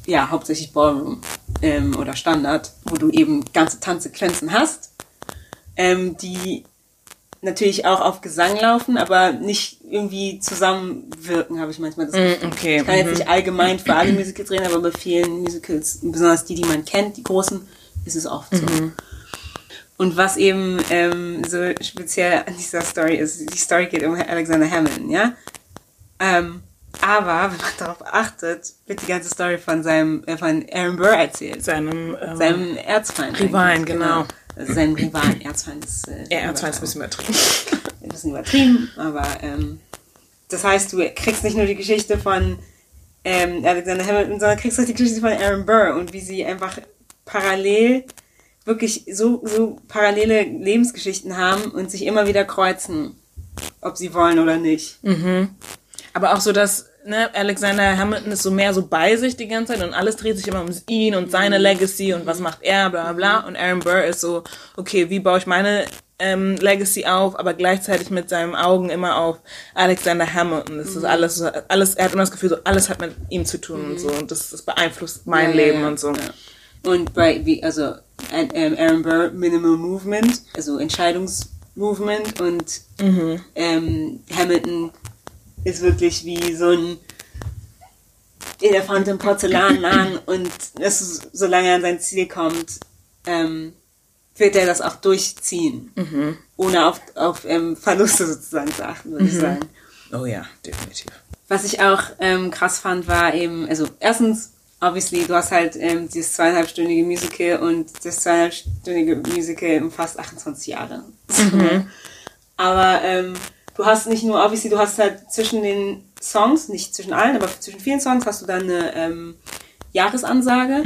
ja, hauptsächlich Ballroom ähm, oder Standard, wo du eben ganze Tanzsequenzen hast, ähm, die natürlich auch auf Gesang laufen, aber nicht irgendwie zusammenwirken, habe ich manchmal das Gefühl. Mm, okay, Ich kann jetzt mhm. nicht allgemein für alle Musicals reden, aber bei vielen Musicals, besonders die, die man kennt, die großen, ist es oft so. Mhm. Und was eben ähm, so speziell an dieser Story ist, die Story geht um Alexander Hamilton, ja? Ähm, aber wenn man darauf achtet, wird die ganze Story von seinem, äh, von Aaron Burr erzählt. Seinem, ähm, Seinem Erzfeind. Rivalen, eigentlich, genau. Also seinem Rivalen, Erzfeind ist, äh, ja, er zwar ein bisschen übertrieben. ein bisschen übertrieben, aber ähm, das heißt, du kriegst nicht nur die Geschichte von ähm, Alexander Hamilton, sondern kriegst auch die Geschichte von Aaron Burr und wie sie einfach parallel wirklich so, so parallele Lebensgeschichten haben und sich immer wieder kreuzen, ob sie wollen oder nicht. Aber auch so, dass ne, Alexander Hamilton ist so mehr so bei sich die ganze Zeit und alles dreht sich immer um ihn und seine Legacy und was macht er, bla bla bla. Und Aaron Burr ist so, okay, wie baue ich meine ähm, Legacy auf, aber gleichzeitig mit seinen Augen immer auf Alexander Hamilton. Das ist alles, so- alles, er hat immer das Gefühl, so alles hat mit ihm zu tun und so und das, das beeinflusst mein Ja, ja, Leben ja. und so. Ja. Und bei, wie, also, Aaron Burr, Minimal Movement, also Entscheidungsmovement. Und ähm, Hamilton ist wirklich wie so ein Elefant im Porzellanladen und ist, solange er an sein Ziel kommt, ähm, wird er das auch durchziehen, ohne auf, auf ähm, Verluste sozusagen zu achten, würde ich sagen. Oh ja, definitiv. Was ich auch ähm, krass fand, war eben, also erstens, obviously, du hast halt ähm, dieses zweieinhalbstündige Musical und das zweieinhalbstündige Musical umfasst 28 Jahre. Aber ähm, du hast nicht nur, obviously, du hast halt zwischen den Songs, nicht zwischen allen, aber zwischen vielen Songs hast du dann eine ähm, Jahresansage.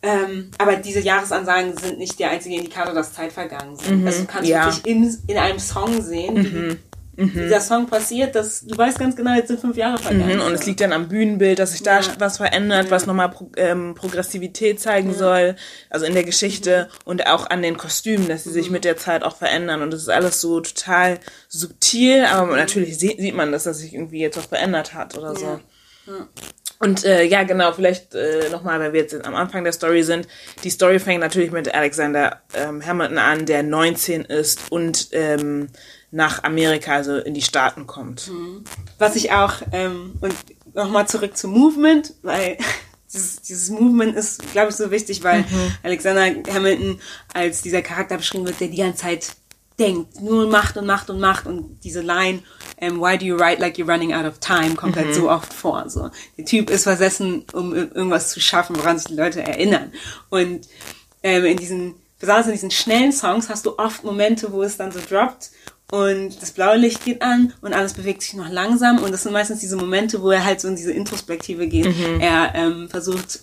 Ähm, aber diese Jahresansagen sind nicht der einzige Indikator, dass Zeit vergangen sind. Also du kannst ja. wirklich in, in einem Song sehen, wie dieser Song passiert, dass du weißt ganz genau, jetzt sind fünf Jahre vergangen. Mhm, und es liegt dann am Bühnenbild, dass sich da Ja. was verändert, was nochmal Pro ähm, Progressivität zeigen soll, also in der Geschichte und auch an den Kostümen, dass sie Mhm. sich mit der Zeit auch verändern. Und das ist alles so total subtil, aber Mhm. natürlich sieht, sieht man, dass das sich irgendwie jetzt was verändert hat oder so. Ja. Und äh, ja, genau, vielleicht äh, nochmal, weil wir jetzt am Anfang der Story sind. Die Story fängt natürlich mit Alexander ähm, Hamilton an, der 19 ist und ähm, nach Amerika, also in die Staaten kommt. Was ich auch, ähm, und nochmal zurück zum Movement, weil dieses, dieses Movement ist, glaube ich, so wichtig, weil Alexander Hamilton als dieser Charakter beschrieben wird, der die ganze Zeit denkt, nur macht und macht und macht und diese Line, ähm, why do you write like you're running out of time, kommt halt so oft vor. So. Der Typ ist versessen, um ir- irgendwas zu schaffen, woran sich die Leute erinnern. Und ähm, in diesen, besonders in diesen schnellen Songs hast du oft Momente, wo es dann so droppt und das blaue Licht geht an und alles bewegt sich noch langsam und das sind meistens diese Momente, wo er halt so in diese Introspektive geht. Er ähm, versucht,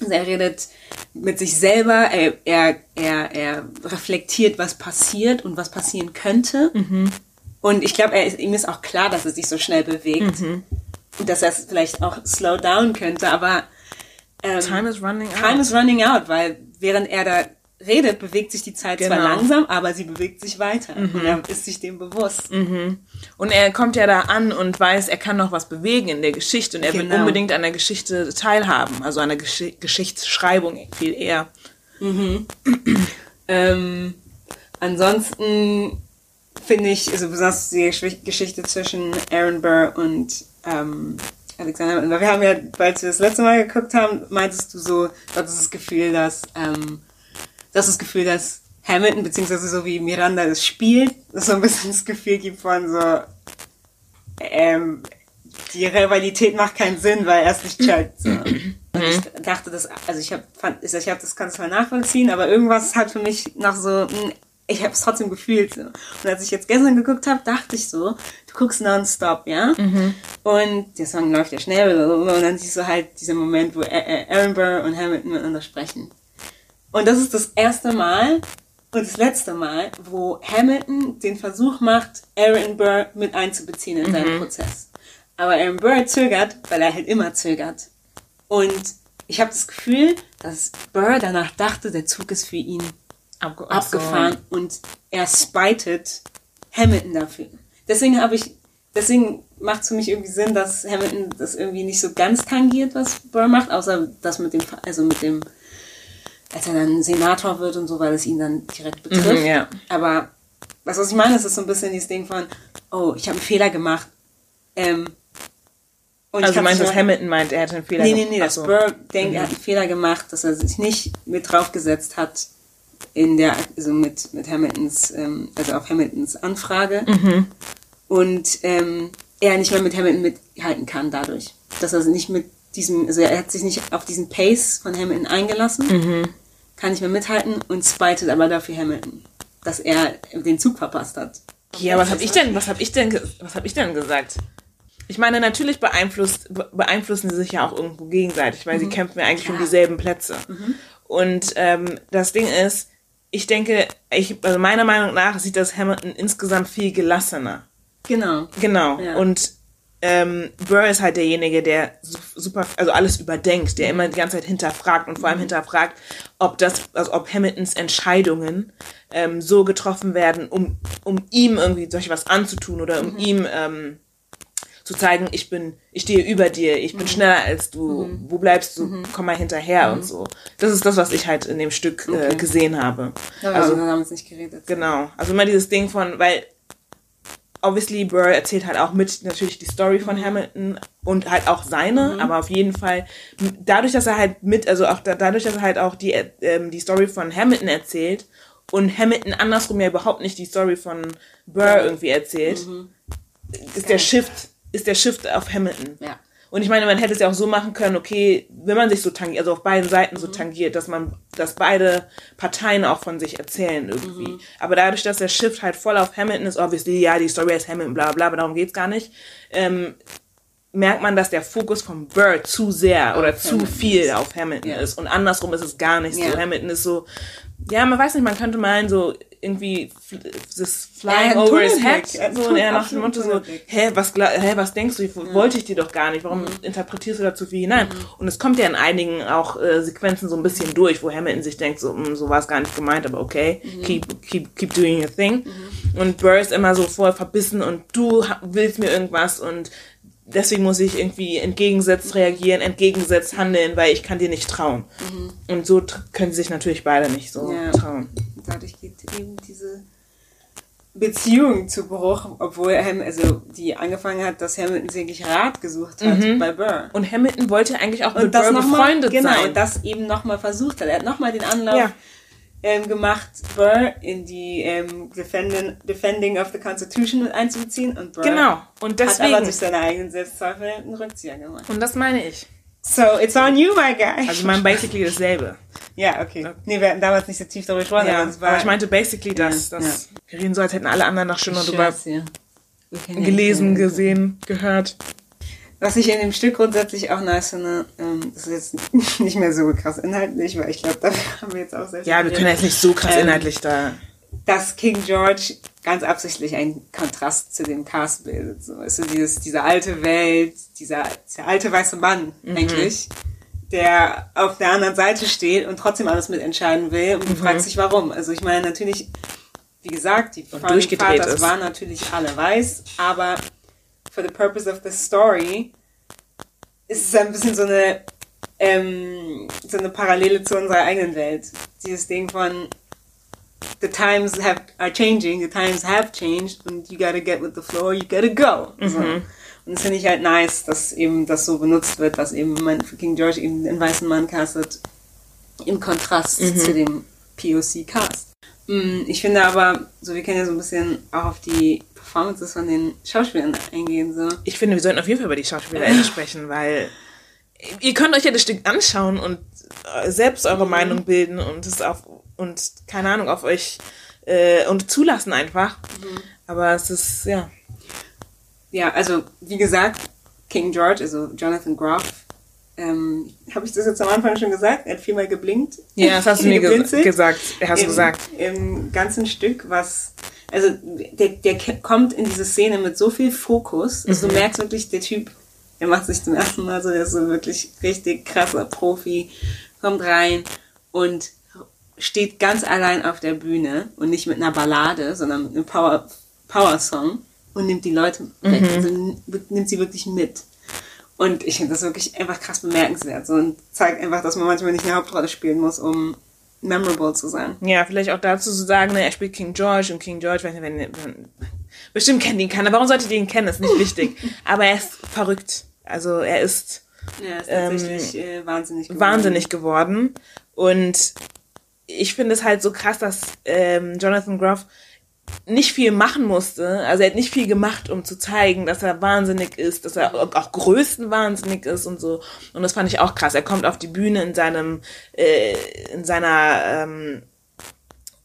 also er redet mit sich selber, er, er, er, er reflektiert, was passiert und was passieren könnte. Und ich glaube, ihm ist auch klar, dass er sich so schnell bewegt und dass er es vielleicht auch slow down könnte, aber ähm, Time is running out. Time is running out, weil während er da redet, bewegt sich die Zeit zwar Genau. langsam, aber sie bewegt sich weiter. Und er ist sich dem bewusst. Und er kommt ja da an und weiß, er kann noch was bewegen in der Geschichte und er will Genau. unbedingt an der Geschichte teilhaben, also an der Gesch Geschichtsschreibung viel eher. Ähm, ansonsten finde ich, also besonders die Gesch- Geschichte zwischen Aaron Burr und ähm, Alexander, weil wir haben ja, als wir das letzte Mal geguckt haben, meintest du so, du hattest das Gefühl, dass, ähm, das ist das Gefühl, dass Hamilton, beziehungsweise so wie Miranda das spielt, so ein bisschen das Gefühl gibt von so, ähm, die Rivalität macht keinen Sinn, weil er es nicht checkt. So. Und ich dachte das, also ich habe ich hab das kann zwar nachvollziehen, aber irgendwas hat für mich noch so, hm, ich habe es trotzdem gefühlt. So. Und als ich jetzt gestern geguckt habe, dachte ich so, du guckst nonstop, ja? Und der Song läuft ja schnell und dann siehst du halt diesen Moment, wo Aaron Burr und Hamilton miteinander sprechen. Und das ist das erste Mal und das letzte Mal, wo Hamilton den Versuch macht, Aaron Burr mit einzubeziehen in seinen Prozess. Aber Aaron Burr zögert, weil er halt immer zögert. Und ich habe das Gefühl, dass Burr danach dachte, der Zug ist für ihn Abge abgefahren und er spitet Hamilton dafür. Deswegen habe ich, deswegen macht es für mich irgendwie Sinn, dass Hamilton das irgendwie nicht so ganz tangiert, was Burr macht, außer das mit dem, also mit dem, als er dann Senator wird und so, weil es ihn dann direkt betrifft. Mhm, ja. Aber was, was ich meine, ist, ist so ein bisschen dieses Ding von, oh, ich habe einen Fehler gemacht. Ähm, und Also du meinst, nicht dass Hamilton meint, er hätte einen Fehler Nee, nee, nee, Ach dass so. Burr denkt, er hat einen Fehler gemacht, dass er sich nicht mit draufgesetzt hat in der, also mit, mit Hamiltons, ähm, also auf Hamiltons Anfrage. Und ähm, er nicht mehr mit Hamilton mithalten kann dadurch. Dass er nicht mit diesem, also er hat sich nicht auf diesen Pace von Hamilton eingelassen, kann nicht mehr mithalten und spitet aber dafür Hamilton, dass er den Zug verpasst hat. Ja, was habe ich denn, was habe ich denn, was habe ich denn gesagt? Ich meine, natürlich beeinflusst, be- beeinflussen sie sich ja auch irgendwo gegenseitig, weil sie kämpfen ja eigentlich um dieselben Plätze. Und ähm, das Ding ist, ich denke, ich, also meiner Meinung nach sieht das Hamilton insgesamt viel gelassener. Genau. Genau. Ja. Und ähm, Burr ist halt derjenige, der su- super, also alles überdenkt, der immer die ganze Zeit hinterfragt und vor allem hinterfragt, ob das, also ob Hamiltons Entscheidungen ähm, so getroffen werden, um, um ihm irgendwie solch was anzutun oder um ihm ähm, zu zeigen, ich bin, ich stehe über dir, ich bin schneller als du, wo bleibst du, komm mal hinterher und so. Das ist das, was ich halt in dem Stück äh, gesehen habe. Darüber Also haben wir uns nicht geredet. Genau. Also immer dieses Ding von, weil obviously Burr erzählt halt auch mit natürlich die Story von Hamilton und halt auch seine, aber auf jeden Fall dadurch, dass er halt mit, also auch da, dadurch, dass er halt auch die ähm, die Story von Hamilton erzählt und Hamilton andersrum ja überhaupt nicht die Story von Burr irgendwie erzählt, ist der Shift ist der Shift auf Hamilton. Ja. Und ich meine, man hätte es ja auch so machen können, okay, wenn man sich so tangiert, also auf beiden Seiten so tangiert, dass man, dass beide Parteien auch von sich erzählen irgendwie. Aber dadurch, dass der Shift halt voll auf Hamilton ist, obviously, ja, die Story ist Hamilton, bla bla, aber darum geht's gar nicht, ähm, merkt man, dass der Fokus von Burr zu sehr oder zu Hamilton viel auf Hamilton Ja. ist. Und andersrum ist es gar nicht so. Ja. Hamilton ist so, ja, man weiß nicht, man könnte meinen, so irgendwie das Ja, Flying over his head. So, und er nach dem Motto so, hä, was, hä, was denkst du, ich, wollte ich dir doch gar nicht, warum Mhm. interpretierst du da zu viel hinein? Und es kommt ja in einigen auch äh, Sequenzen so ein bisschen durch, wo Hamilton sich denkt, so, "Mm, so war es gar nicht gemeint, aber okay, Mhm. keep, keep, keep doing your thing. Und Burr ist immer so voll verbissen und du willst mir irgendwas und deswegen muss ich irgendwie entgegengesetzt reagieren, entgegengesetzt handeln, weil ich kann dir nicht trauen. Und so können sie sich natürlich beide nicht so Ja. trauen. Dadurch geht eben diese Beziehung zu Bruch, obwohl Ham, also die angefangen hat, dass Hamilton sich Rat gesucht hat bei Burr. Und Hamilton wollte eigentlich auch Und mit das Burr befreundet genau, sein. und das eben nochmal versucht hat. Er hat nochmal den Anlauf Ja. ähm, gemacht, Burr in die ähm, Defending, Defending of the Constitution mit einzubeziehen und Burr Genau. Und hat aber deswegen. durch seine eigenen Selbstzweifel einen Rückzieher gemacht. Und das meine ich. So, it's on you, my guy. Also ich meine basically dasselbe. ja, okay. Nee, wir hatten damals nicht so tief darüber gesprochen, Ja, aber es war aber ich meinte basically das. Ja, das Wir reden so, als hätten alle anderen noch schon ja. Ja gelesen, gesehen, gehört. Was ich in dem Stück grundsätzlich auch nice finde, ähm, das ist jetzt nicht mehr so krass inhaltlich, weil ich glaube, da haben wir jetzt auch sehr viel Ja, wir können jetzt nicht so krass Ähm, inhaltlich da. dass King George ganz absichtlich einen Kontrast zu dem Cast bildet. So, weißt du, dieses, diese alte Welt, dieser, dieser alte weiße Mann Mhm. eigentlich, der auf der anderen Seite steht und trotzdem alles mitentscheiden will und du fragst dich warum. Also ich meine, natürlich, wie gesagt, die Founding durchgedreht Fathers ist. waren natürlich alle weiß, aber for the purpose of the story ist es ein bisschen so eine ähm, so eine Parallele zu unserer eigenen Welt. Dieses Ding von the times have are changing, the times have changed und you gotta get with the flow, you gotta go. So. Und das finde ich halt nice, dass eben das so benutzt wird, dass eben für King George eben den weißen Mann castet im Kontrast zu dem POC-Cast. Mm, Ich finde aber, so wir können ja so ein bisschen auch auf die Performances von den Schauspielern eingehen. So. Ich finde, wir sollten auf jeden Fall über die SchauspielerInnen sprechen, weil ihr könnt euch ja das Stück anschauen und äh, selbst Mhm. eure Meinung bilden und es auf und keine Ahnung auf euch äh, und zulassen einfach. Mhm. Aber es ist ja Ja, also wie gesagt, King George, also Jonathan Groff, ähm, habe ich das jetzt am Anfang schon gesagt? Er hat viermal geblinkt. ja das hast du mir ge gesagt hast Im, gesagt Im ganzen Stück, was, also der, der kommt in diese Szene mit so viel Fokus, also Mhm. du merkst wirklich, der Typ, der macht sich zum ersten Mal so, der ist so wirklich richtig krasser Profi, kommt rein und steht ganz allein auf der Bühne und nicht mit einer Ballade, sondern mit einem Power, Power-Song und nimmt die Leute weg, Mhm. also nimmt sie wirklich mit. Und ich finde das wirklich einfach krass bemerkenswert. So, und zeigt einfach, dass man manchmal nicht eine Hauptrolle spielen muss, um memorable zu sein. Ja, vielleicht auch dazu zu sagen, ne, er spielt King George und King George, wenn, wenn, wenn bestimmt kennt ihn keiner. Warum solltet ihr ihn kennen? Ist nicht wichtig. Aber er ist verrückt. Also er ist Ja, ist Ähm, tatsächlich äh, wahnsinnig geworden. wahnsinnig geworden. Und ich finde es halt so krass, dass ähm, Jonathan Groff nicht viel machen musste. Also er hat nicht viel gemacht, um zu zeigen, dass er wahnsinnig ist, dass er auch größten wahnsinnig ist und so. Und das fand ich auch krass. Er kommt auf die Bühne in seinem, äh, in seiner ähm,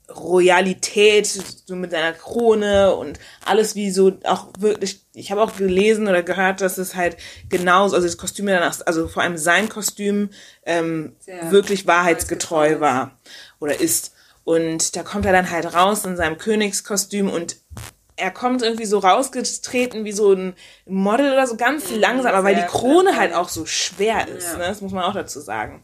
Royalität, so mit seiner Krone und alles wie so auch wirklich, ich habe auch gelesen oder gehört, dass es halt genauso, also das Kostüm danach, also vor allem sein Kostüm ähm, Sehr wirklich wahrheitsgetreu wahrheitsgetreu war oder ist. Und da kommt er dann halt raus in seinem Königskostüm und er kommt irgendwie so rausgetreten wie so ein Model oder so ganz langsam, aber weil die Krone halt auch so schwer ist, ne? das muss man auch dazu sagen.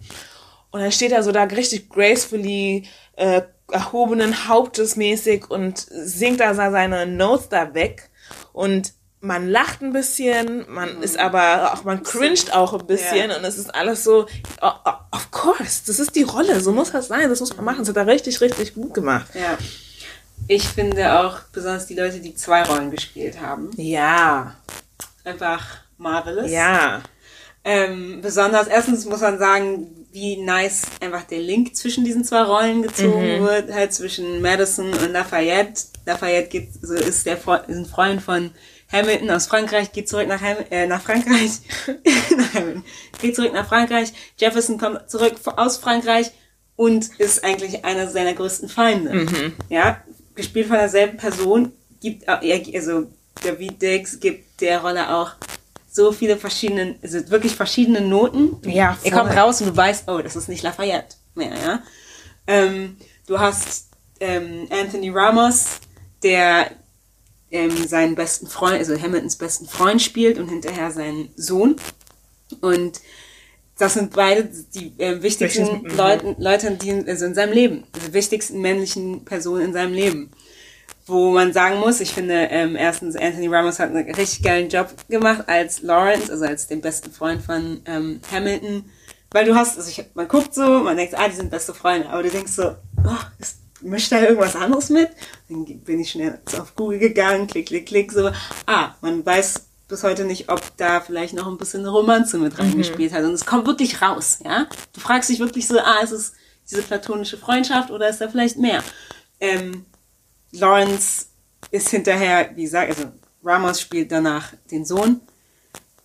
Und dann steht er so da richtig gracefully äh, erhobenen Hauptes mäßig und singt da seine Notes da weg. Und man lacht ein bisschen, man ist aber auch, man cringed auch ein bisschen Ja. und es ist alles so, oh, oh, of course, das ist die Rolle, so muss das sein, das muss man machen. Das hat er richtig, richtig gut gemacht. Ja. Ich finde auch besonders die Leute, die zwei Rollen gespielt haben, Ja, einfach marvelous. ja. Ähm, besonders, erstens muss man sagen, wie nice einfach der Link zwischen diesen zwei Rollen gezogen Mhm. wird, halt zwischen Madison und Lafayette. Lafayette geht, also ist der Fre- ist ein Freund von Hamilton aus Frankreich geht zurück nach, Ham äh, nach Frankreich. nach Hamilton. Geht zurück nach Frankreich. Jefferson kommt zurück aus Frankreich und ist eigentlich einer seiner größten Feinde. Ja, gespielt von derselben Person, gibt, also David Dix gibt der Rolle auch so viele verschiedene, also wirklich verschiedene Noten. Ja, Er voll. kommt raus und du weißt, oh, das ist nicht Lafayette mehr, ja. Ähm, du hast ähm, Anthony Ramos, der ähm, seinen besten Freund, also Hamiltons besten Freund spielt und hinterher seinen Sohn. Und das sind beide die äh, wichtigsten. Leute, Leute die in, also in seinem Leben, die wichtigsten männlichen Personen in seinem Leben. Wo man sagen muss, ich finde, ähm, erstens, Anthony Ramos hat einen richtig geilen Job gemacht als Lawrence, also als den besten Freund von ähm, Hamilton. Weil du hast, also ich, man guckt so, man denkt, ah, die sind beste Freunde, aber du denkst so, oh, ist, mischt da irgendwas anderes mit? Dann bin ich schnell auf Google gegangen, klick, klick, klick, so, ah, man weiß bis heute nicht, ob da vielleicht noch ein bisschen eine Romanze mit reingespielt hat. Und es kommt wirklich raus, ja. Du fragst dich wirklich so, ah, ist es diese platonische Freundschaft oder ist da vielleicht mehr? Ähm, Lawrence ist hinterher, wie gesagt, also Ramos spielt danach den Sohn.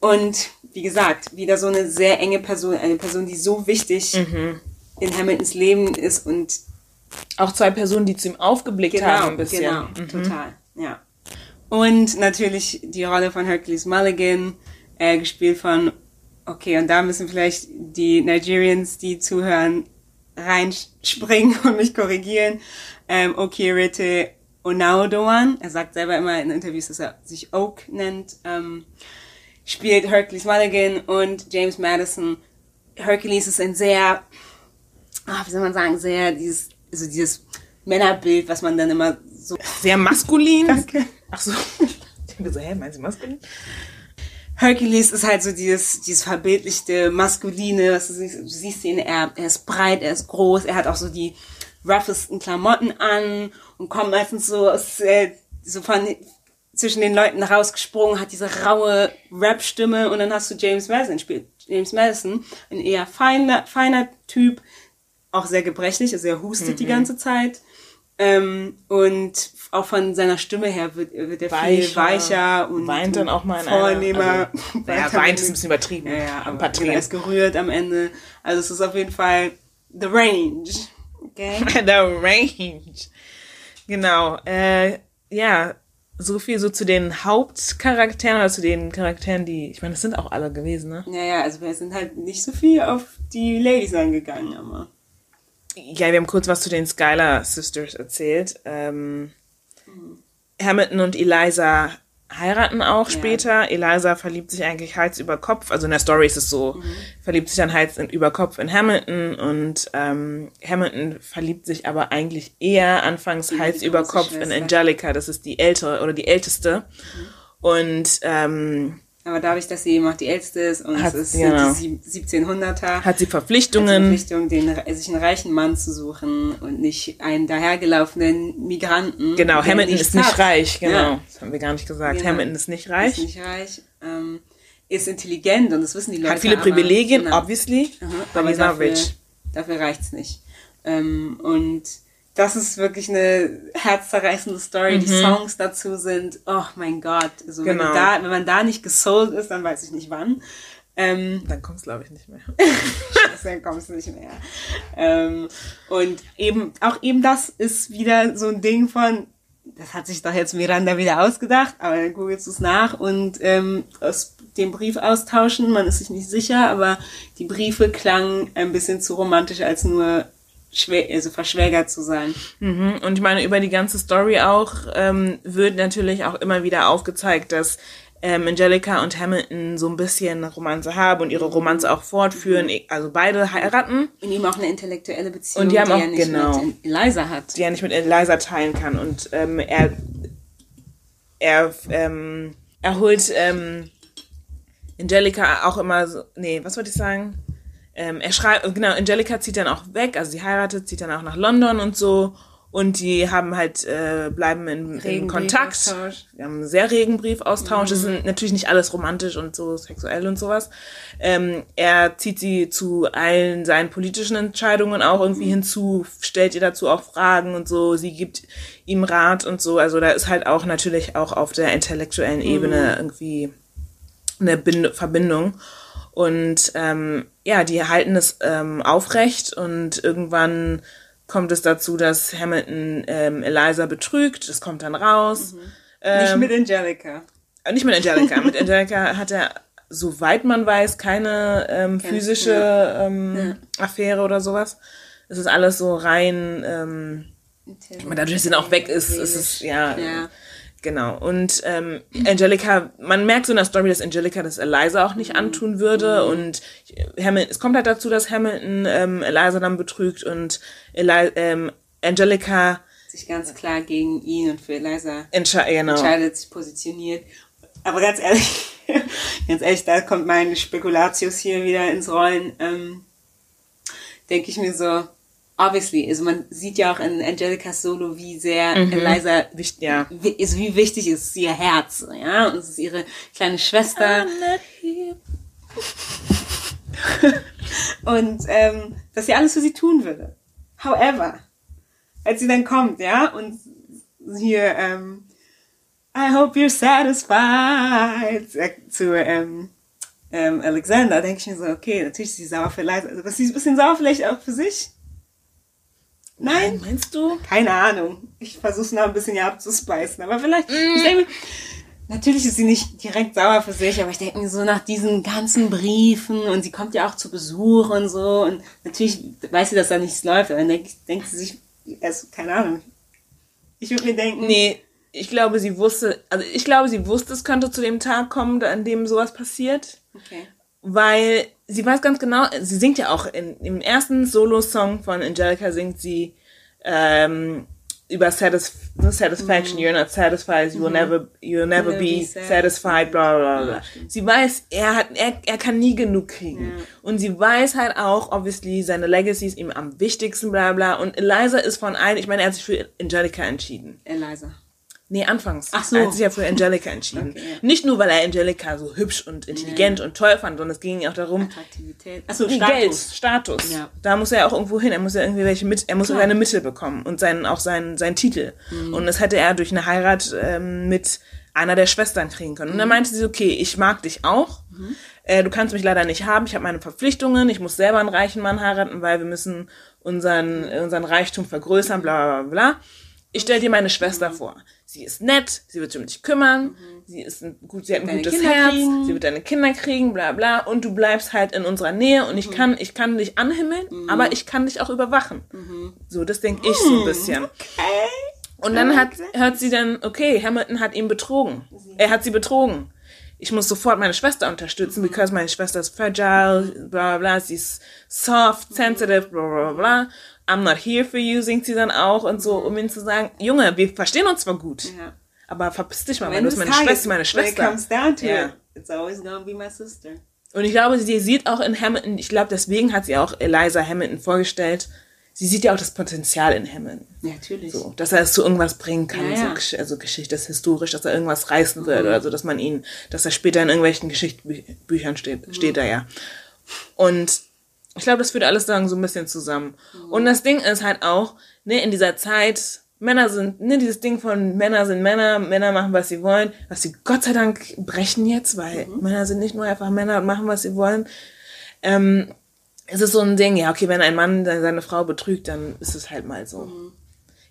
Und wie gesagt, wieder so eine sehr enge Person, eine Person, die so wichtig in Hamiltons Leben ist und Auch zwei Personen, die zu ihm aufgeblickt haben ein bisschen. Mhm. Genau, total, ja. Und natürlich die Rolle von Hercules Mulligan, äh, gespielt von, okay, und da müssen vielleicht die Nigerians, die zuhören, reinspringen und mich korrigieren. Ähm, Okirite Onaodoan, er sagt selber immer in Interviews, dass er sich Oak nennt, ähm, spielt Hercules Mulligan und James Madison. Hercules ist ein sehr, ah, wie soll man sagen, sehr dieses, also dieses Männerbild, was man dann immer so Sehr maskulin. Danke. Ach so. Ich denke so, hä, meinen Sie maskulin? Hercules ist halt so dieses, dieses verbildlichte, maskuline, was du siehst, du siehst ihn, er, er ist breit, er ist groß, er hat auch so die roughesten Klamotten an und kommt meistens so aus, äh, so von zwischen den Leuten rausgesprungen, hat diese raue Rap-Stimme und dann hast du James Madison spielt. James Madison, ein eher feiner, feiner Typ, auch sehr gebrechlich, also er hustet die ganze Zeit. Ähm, und auch von seiner Stimme her wird, wird er viel weicher und weint dann auch mal in vornehmer. also, naja, weint ist ein bisschen übertrieben. Ja, ja, ein aber genau, er ist gerührt am Ende. Also es ist auf jeden Fall the range. Okay? The Range. Genau. Äh, ja, so viel so zu den Hauptcharakteren oder zu den Charakteren, die, ich meine, das sind auch alle gewesen, ne? Ja, ja, also wir sind halt nicht so viel auf die Ladies angegangen, aber. Ja, wir haben kurz was zu den Skylar Sisters erzählt. Ähm, Hamilton und Eliza heiraten auch Ja. später. Eliza verliebt sich eigentlich Hals über Kopf. Also in der Story ist es so, Mhm. verliebt sich dann Hals in, über Kopf in Hamilton und ähm, Hamilton verliebt sich aber eigentlich eher anfangs In Hals über Kopf in Schwester. Angelica. Das ist die ältere oder die älteste. Mhm. Und ähm, Aber dadurch, dass sie eben auch die älteste ist und Hat- es ist genau. die sieb- 1700er, hat sie hat sie Verpflichtungen. Verpflichtung, den, sich einen reichen Mann zu suchen und nicht einen dahergelaufenen Migranten. Genau, Hamilton ist nicht hat. reich, genau. Ja. Das haben wir gar nicht gesagt. Genau. Hamilton ist nicht reich. Ist nicht reich. Ähm, ist intelligent und das wissen die Leute. hat viele aber- Privilegien, genau. obviously, Aha, but aber not dafür, rich. dafür reicht's nicht. Ähm, und das ist wirklich eine herzzerreißende Story. Die Songs dazu sind, oh mein Gott. Also wenn, Mhm. Genau. du da, wenn man da nicht gesold ist, dann weiß ich nicht wann. Ähm, Dann kommt's, glaube ich, nicht mehr. dann kommst du nicht mehr. Ähm, und eben, auch eben das ist wieder so ein Ding von, das hat sich doch jetzt Miranda wieder ausgedacht, aber dann googelst du es nach und ähm, aus dem Brief austauschen, man ist sich nicht sicher, aber die Briefe klangen ein bisschen zu romantisch, als nur also verschwägert zu sein. Mhm. Und ich meine, über die ganze Story auch ähm, wird natürlich auch immer wieder aufgezeigt, dass ähm, Angelica und Hamilton so ein bisschen Romanze haben und ihre Romanze auch fortführen. Also beide heiraten, Und ihm auch eine intellektuelle Beziehung, Und die haben die auch- er nicht genau. mit Eliza hat. die er nicht mit Eliza teilen kann. Und ähm, er, er, ähm, er holt ähm, Angelica auch immer so, nee, was wollte ich sagen? Ähm, er schreibt, genau, Angelica zieht dann auch weg, also sie heiratet, zieht dann auch nach London und so. Und die haben halt, äh, bleiben in, in Kontakt. Wir haben einen sehr regen Briefaustausch. Das ist natürlich nicht alles romantisch und so sexuell und sowas. Ähm, er zieht sie zu allen seinen politischen Entscheidungen auch irgendwie hinzu, stellt ihr dazu auch Fragen und so. Sie gibt ihm Rat und so. Also da ist halt auch natürlich auch auf der intellektuellen Ebene irgendwie eine Bind Verbindung. Und ähm, ja, die halten es ähm, aufrecht und irgendwann kommt es dazu, dass Hamilton ähm, Eliza betrügt. Das kommt dann raus. Nicht mit Angelica. Äh, Nicht mit Angelica. mit Angelica hat er, soweit man weiß, keine ähm, physische ähm, Affäre oder sowas. Es ist alles so rein, ähm, dadurch, dass sie dann auch weg ist, ist es, ja, Ja. Genau. Und ähm, Angelica, man merkt so in der Story, dass Angelica das Eliza auch nicht antun würde und Hamilton, es kommt halt dazu, dass Hamilton ähm, Eliza dann betrügt und Eli ähm, Angelica Sich ganz klar gegen ihn und für Eliza entsche genau. entscheidet, sich positioniert. Aber ganz ehrlich, ganz ehrlich, da kommt mein Spekulatius hier wieder ins Rollen. Ähm, Denke ich mir so, obviously, also man sieht ja auch in Angelicas Solo, wie sehr Eliza, Wicht- ja. ist, wie wichtig ist ihr Herz, ja, und es ist ihre kleine Schwester. und ähm, dass sie alles für sie tun würde. However, als sie dann kommt, ja, und hier, ähm, I hope you're satisfied, zu ähm, ähm, Alexander, denke ich mir so, okay, natürlich ist sie sauer für Liza, also, aber sie ist ein bisschen sauer vielleicht auch für sich. Nein? Meinst du? Keine Ahnung. Ich versuche es noch ein bisschen ja abzuspeisen, aber vielleicht, ich denke natürlich ist sie nicht direkt sauer für sich, aber ich denke mir so nach diesen ganzen Briefen und sie kommt ja auch zu Besuch und so und natürlich weiß sie, dass da nichts läuft, aber dann denkt, denkt sie sich, also, keine Ahnung. Ich würde mir denken, Nee, ich glaube, sie wusste, also ich glaube, sie wusste, es könnte zu dem Tag kommen, an dem sowas passiert. okay. weil sie weiß ganz genau, sie singt ja auch in, im ersten Solo-Song von Angelica singt sie ähm, über Satis Satisfaction, you're not satisfied, you will never, you'll never Never be be satisfied, bla bla bla. Ja, sie weiß, er hat, er, er kann nie genug kriegen. Und sie weiß halt auch, obviously, seine Legacy ist ihm am wichtigsten, bla bla. Und Eliza ist von allen, ich meine, er hat sich für Angelica entschieden. Eliza. Nee, anfangs. Ach so. Er hat sich ja für Angelica entschieden. Okay, ja. Nicht nur, weil er Angelica so hübsch und intelligent und toll fand, sondern es ging auch darum, Attraktivität. Achso, Nee, Status. Geld, Status. Ja. Da muss er ja auch irgendwo hin. Er muss ja irgendwie welche mit, er muss ja Klar. seine Mittel bekommen und seinen, auch seinen, seinen Titel. Mhm. Und das hätte er durch eine Heirat ähm, mit einer der Schwestern kriegen können. Und Mhm. dann meinte sie, okay, ich mag dich auch. Äh, du kannst mich leider nicht haben. Ich habe meine Verpflichtungen. Ich muss selber einen reichen Mann heiraten, weil wir müssen unseren, Mhm. unseren Reichtum vergrößern, bla bla bla. Ich stell dir meine Schwester vor. Sie ist nett, sie wird sich um dich kümmern, sie ist ein, gut, sie hat ein deine gutes Kinder Herz, kriegen. sie wird deine Kinder kriegen, bla bla, und du bleibst halt in unserer Nähe und ich kann, ich kann dich anhimmeln, aber ich kann dich auch überwachen. So, das denke ich so ein bisschen. Und dann hat, hört sie dann, okay, Hamilton hat ihn betrogen. Er hat sie betrogen. Ich muss sofort meine Schwester unterstützen, because meine Schwester ist fragile, bla bla bla, sie ist soft, sensitive, bla bla bla. I'm not here for you, singt sie dann auch und so, um ihm zu sagen, Junge, wir verstehen uns zwar gut, Ja. aber verpiss dich mal, weil Wenn du bist meine Schwester, meine When it Schwester. comes down to Ja. it, it's always gonna be my sister. Und ich glaube, sie sieht auch in Hamilton, ich glaube, deswegen hat sie auch Eliza Hamilton vorgestellt, sie sieht ja auch das Potenzial in Hamilton. Ja, natürlich. So, dass er es zu irgendwas bringen kann, Ja, so ja. Gesch also Geschichte ist historisch, dass er irgendwas reißen wird oder so, dass man ihn, dass er später in irgendwelchen Geschichtsbüchern steht, steht er ja. Und ich glaube, das führt alles sagen so ein bisschen zusammen. Und das Ding ist halt auch, ne, in dieser Zeit, Männer sind, ne, dieses Ding von Männer sind Männer, Männer machen, was sie wollen, was sie Gott sei Dank brechen jetzt, weil Männer sind nicht nur einfach Männer und machen, was sie wollen. Ähm, es ist so ein Ding, ja, okay, wenn ein Mann seine Frau betrügt, dann ist es halt mal so.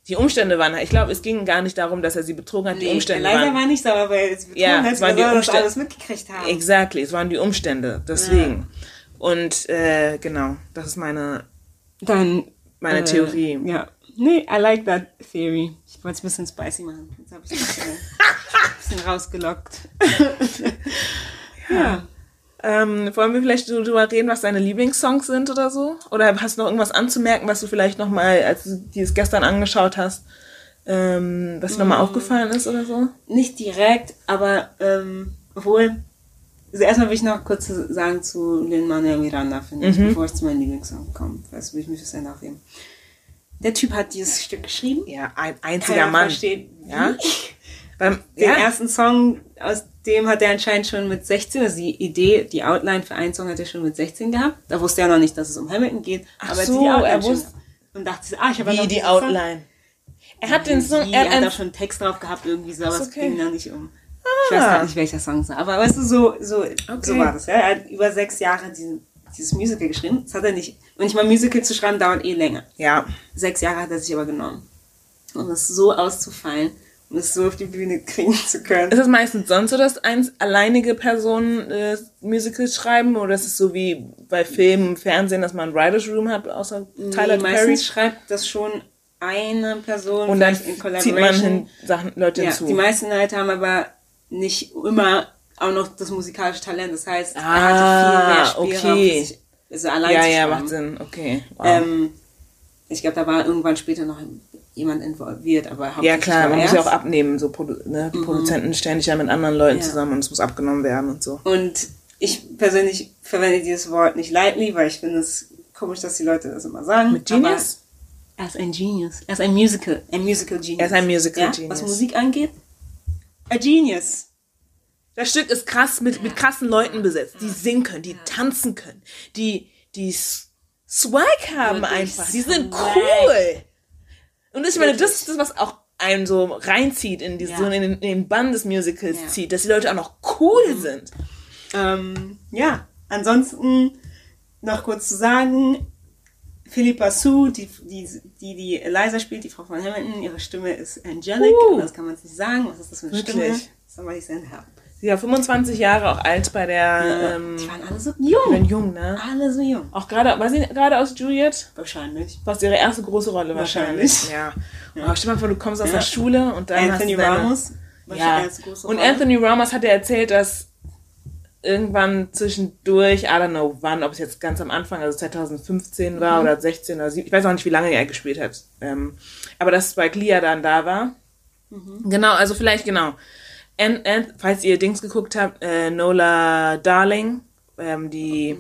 Die Umstände waren, halt- ich glaube, es ging gar nicht darum, dass er sie betrogen hat. die Nee, Umstände Eliza waren. war nicht sauer, weil es betrogen Ja, hat, es waren die das alles mitgekriegt haben. Exactly, es waren die Umstände, deswegen. Und äh, genau, das ist meine, Dann meine äh, Theorie. Ja. Nee, I like that theory. Ich wollte es ein bisschen spicy machen. Jetzt habe ich es ein bisschen, rausgelockt. ja. Ähm, wollen wir vielleicht so drüber reden, was deine Lieblingssongs sind oder so? Oder hast du noch irgendwas anzumerken, was du vielleicht noch mal, als du die es gestern angeschaut hast, ähm, was dir noch Mm. aufgefallen ist oder so? Nicht direkt, aber ähm, obwohl. Also erstmal will ich noch kurz sagen zu Lin Manuel Miranda, finde ich, bevor es zu meinem Lieblingssong kommt. Das will ich mich fürs Ende aufheben. der Typ hat dieses Stück geschrieben. Ja, ein einziger Keiner Mann. versteht, Ja. Beim, Den ja, ersten Song, aus dem hat er anscheinend schon mit 16, also die Idee, die Outline für einen Song hat er schon mit 16 gehabt. Da wusste er noch nicht, dass es um Hamilton geht. Ach aber so, Outline er wusste-. Und dachte ah, ich habe wie die diesen Song. Outline. Er hat den Song, er hat einen, schon einen Text drauf gehabt irgendwie so, aber Ist es okay. ging da nicht um. Ich weiß gar nicht, welcher Song es war. Aber weißt du, so, so, so war das. Ja? Er hat über sechs Jahre diesen, dieses Musical geschrieben. Das hat er nicht. Und ich mal Musical zu schreiben dauert eh länger. ja, Sechs Jahre hat er sich aber genommen. Um es so auszufallen, um es so auf die Bühne kriegen zu können. Ist es meistens sonst so, dass eins alleinige Personen äh, Musicals schreiben oder ist es so wie bei Filmen, Fernsehen, dass man ein Writers Room hat, außer Tyler nee, Perry? meistens schreibt das schon eine Person Und dann in zieht man Collaboration. hin, Sachen, Leute Ja, hinzu. die meisten Leute haben aber nicht immer auch noch das musikalische Talent. Das heißt, Ah, er hatte viel mehr Spielraum okay. sich, also allein ja, ja, macht Sinn. Okay. Wow. Ähm, ich glaube, da war irgendwann später noch jemand involviert, aber ja klar, man er muss ja auch abnehmen. So Produ ne? Die Produzenten stellen sich ja mit anderen Leuten Ja. zusammen und es muss abgenommen werden und so. Und ich persönlich verwende dieses Wort nicht lightly, weil ich finde es komisch, dass die Leute das immer sagen. Mit Genius? Er ist ein Genius. Er ist ein Musical, ein Musical Genius. Er ist ein Musical ja? Genius. Was Musik angeht, a Genius. Das Stück ist krass mit, mit krassen Leuten besetzt, die singen können, die tanzen können, die, die Swag haben einfach. Die sind cool. Und ich meine, das ist das, was auch einen so reinzieht in, diese, Ja. so in, den, in den Bann des Musicals Ja. Mhm. zieht, dass die Leute auch noch cool sind. Ähm, ja, ansonsten noch kurz zu sagen, Philippa Sue, die, die, die, die Eliza spielt, die Frau von Hamilton, ihre Stimme ist angelic, Uh. das kann man nicht sagen. Was ist das für eine Wirklich? Stimme? Somebody send help. Sie war 25 Jahre auch alt bei der, ähm, die waren alle so die jung. waren jung, ne? Alle so jung. Auch gerade, war sie gerade aus Juliet? Wahrscheinlich. Was ihre erste große Rolle wahrscheinlich. Wahrscheinlich. Ja. Aber stell dir mal vor, du kommst aus Ja. der Schule und dann Anthony hast du deine, Ramos. Ja. Und. Anthony Ramos hat ja erzählt, dass irgendwann zwischendurch, I don't know wann, ob es jetzt ganz am Anfang, also 2015 war oder 16 oder 17, ich weiß auch nicht, wie lange er gespielt hat. Ähm, aber dass Spike Lee ja dann da war. Genau, also vielleicht genau. An, An, falls ihr Dings geguckt habt, äh, Nola Darling, ähm, die,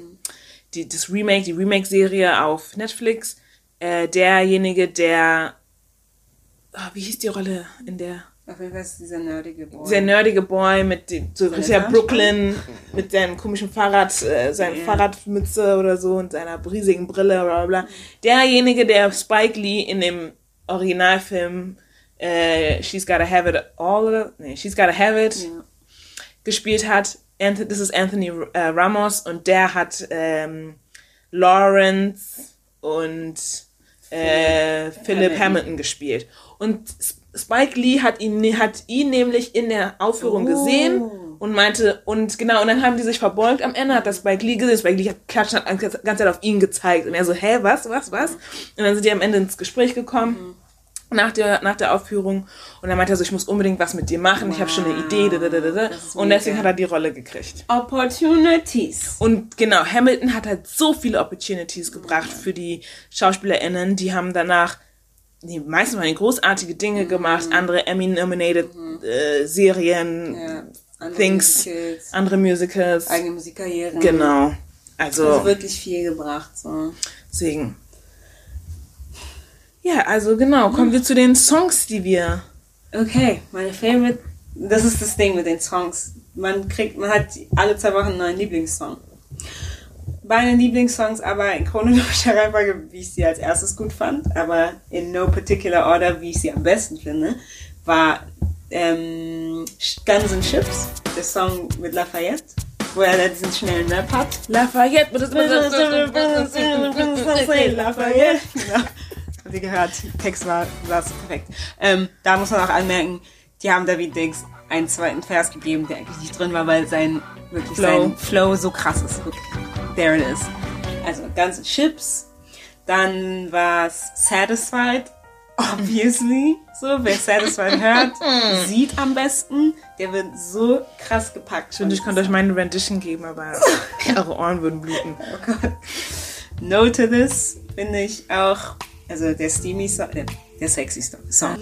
die, das Remake, die Remake-Serie auf Netflix, äh, derjenige, der, ah, wie hieß die Rolle in der Auf jeden Fall ist dieser nerdige Boy. dieser nerdige Boy mit dem, so Haare? Brooklyn, mit seinem komischen Fahrrad, äh, seiner Ja. Fahrradmütze oder so und seiner riesigen Brille, bla bla. Derjenige, der Spike Lee in dem Originalfilm äh, She's Gotta Have It All, nee, She's Gotta Have It ja. gespielt hat. Das ist Anthony äh, Ramos und der hat ähm, Lawrence und äh, Philip Hamilton. Hamilton gespielt. Und Spike Lee hat ihn, hat ihn nämlich in der Aufführung Oh. gesehen und meinte, und genau, und dann haben die sich verbeugt am Ende, hat das Spike Lee gesehen, Spike Lee hat klatscht, hat die ganze Zeit auf ihn gezeigt. Und er so, hä, was, was, was? Und dann sind die am Ende ins Gespräch gekommen. Nach der, nach der Aufführung und dann meinte er so, ich muss unbedingt was mit dir machen, ich habe schon eine Idee, da, da, da, da. Das ist und deswegen hat er die Rolle gekriegt. Opportunities. Und genau, Hamilton hat halt so viele Opportunities gebracht für die SchauspielerInnen. Die haben danach, die meisten waren großartige Dinge gemacht, andere Emmy-nominated äh, Serien, Ja, andere Things, Musicals, andere Musicals. eigene Musikkarrieren. Genau. Also, Also wirklich viel gebracht. So. deswegen. Ja, also genau, kommen wir zu den Songs, die wir. Okay, meine Favorite. Das ist das Ding mit den Songs. Man kriegt, man hat alle zwei Wochen einen neuen Lieblingssong. Meine Lieblingssongs aber in chronologischer Reihenfolge, wie ich sie als erstes gut fand, aber in no particular order, wie ich sie am besten finde, war ähm, Guns and Chips, der Song mit Lafayette, wo er da diesen schnellen Rap hat. Lafayette. Lafayette. Genau. Habt ihr gehört? Text war, war so perfekt. Ähm, da muss man auch anmerken, die haben David Diggs einen zweiten Vers gegeben, der eigentlich nicht drin war, weil sein wirklich Flow. sein Flow so krass ist. Wirklich. There it is. Also ganze Chips. Dann war's Satisfied. Obviously. So, wer Satisfied hört, sieht am besten. Der wird so krass gepackt. Ich wünschte, ich könnte euch meine Rendition geben, aber eure Ohren würden bluten. Oh Gott. No to This finde ich auch, also der steamy Song, der, der sexy Song.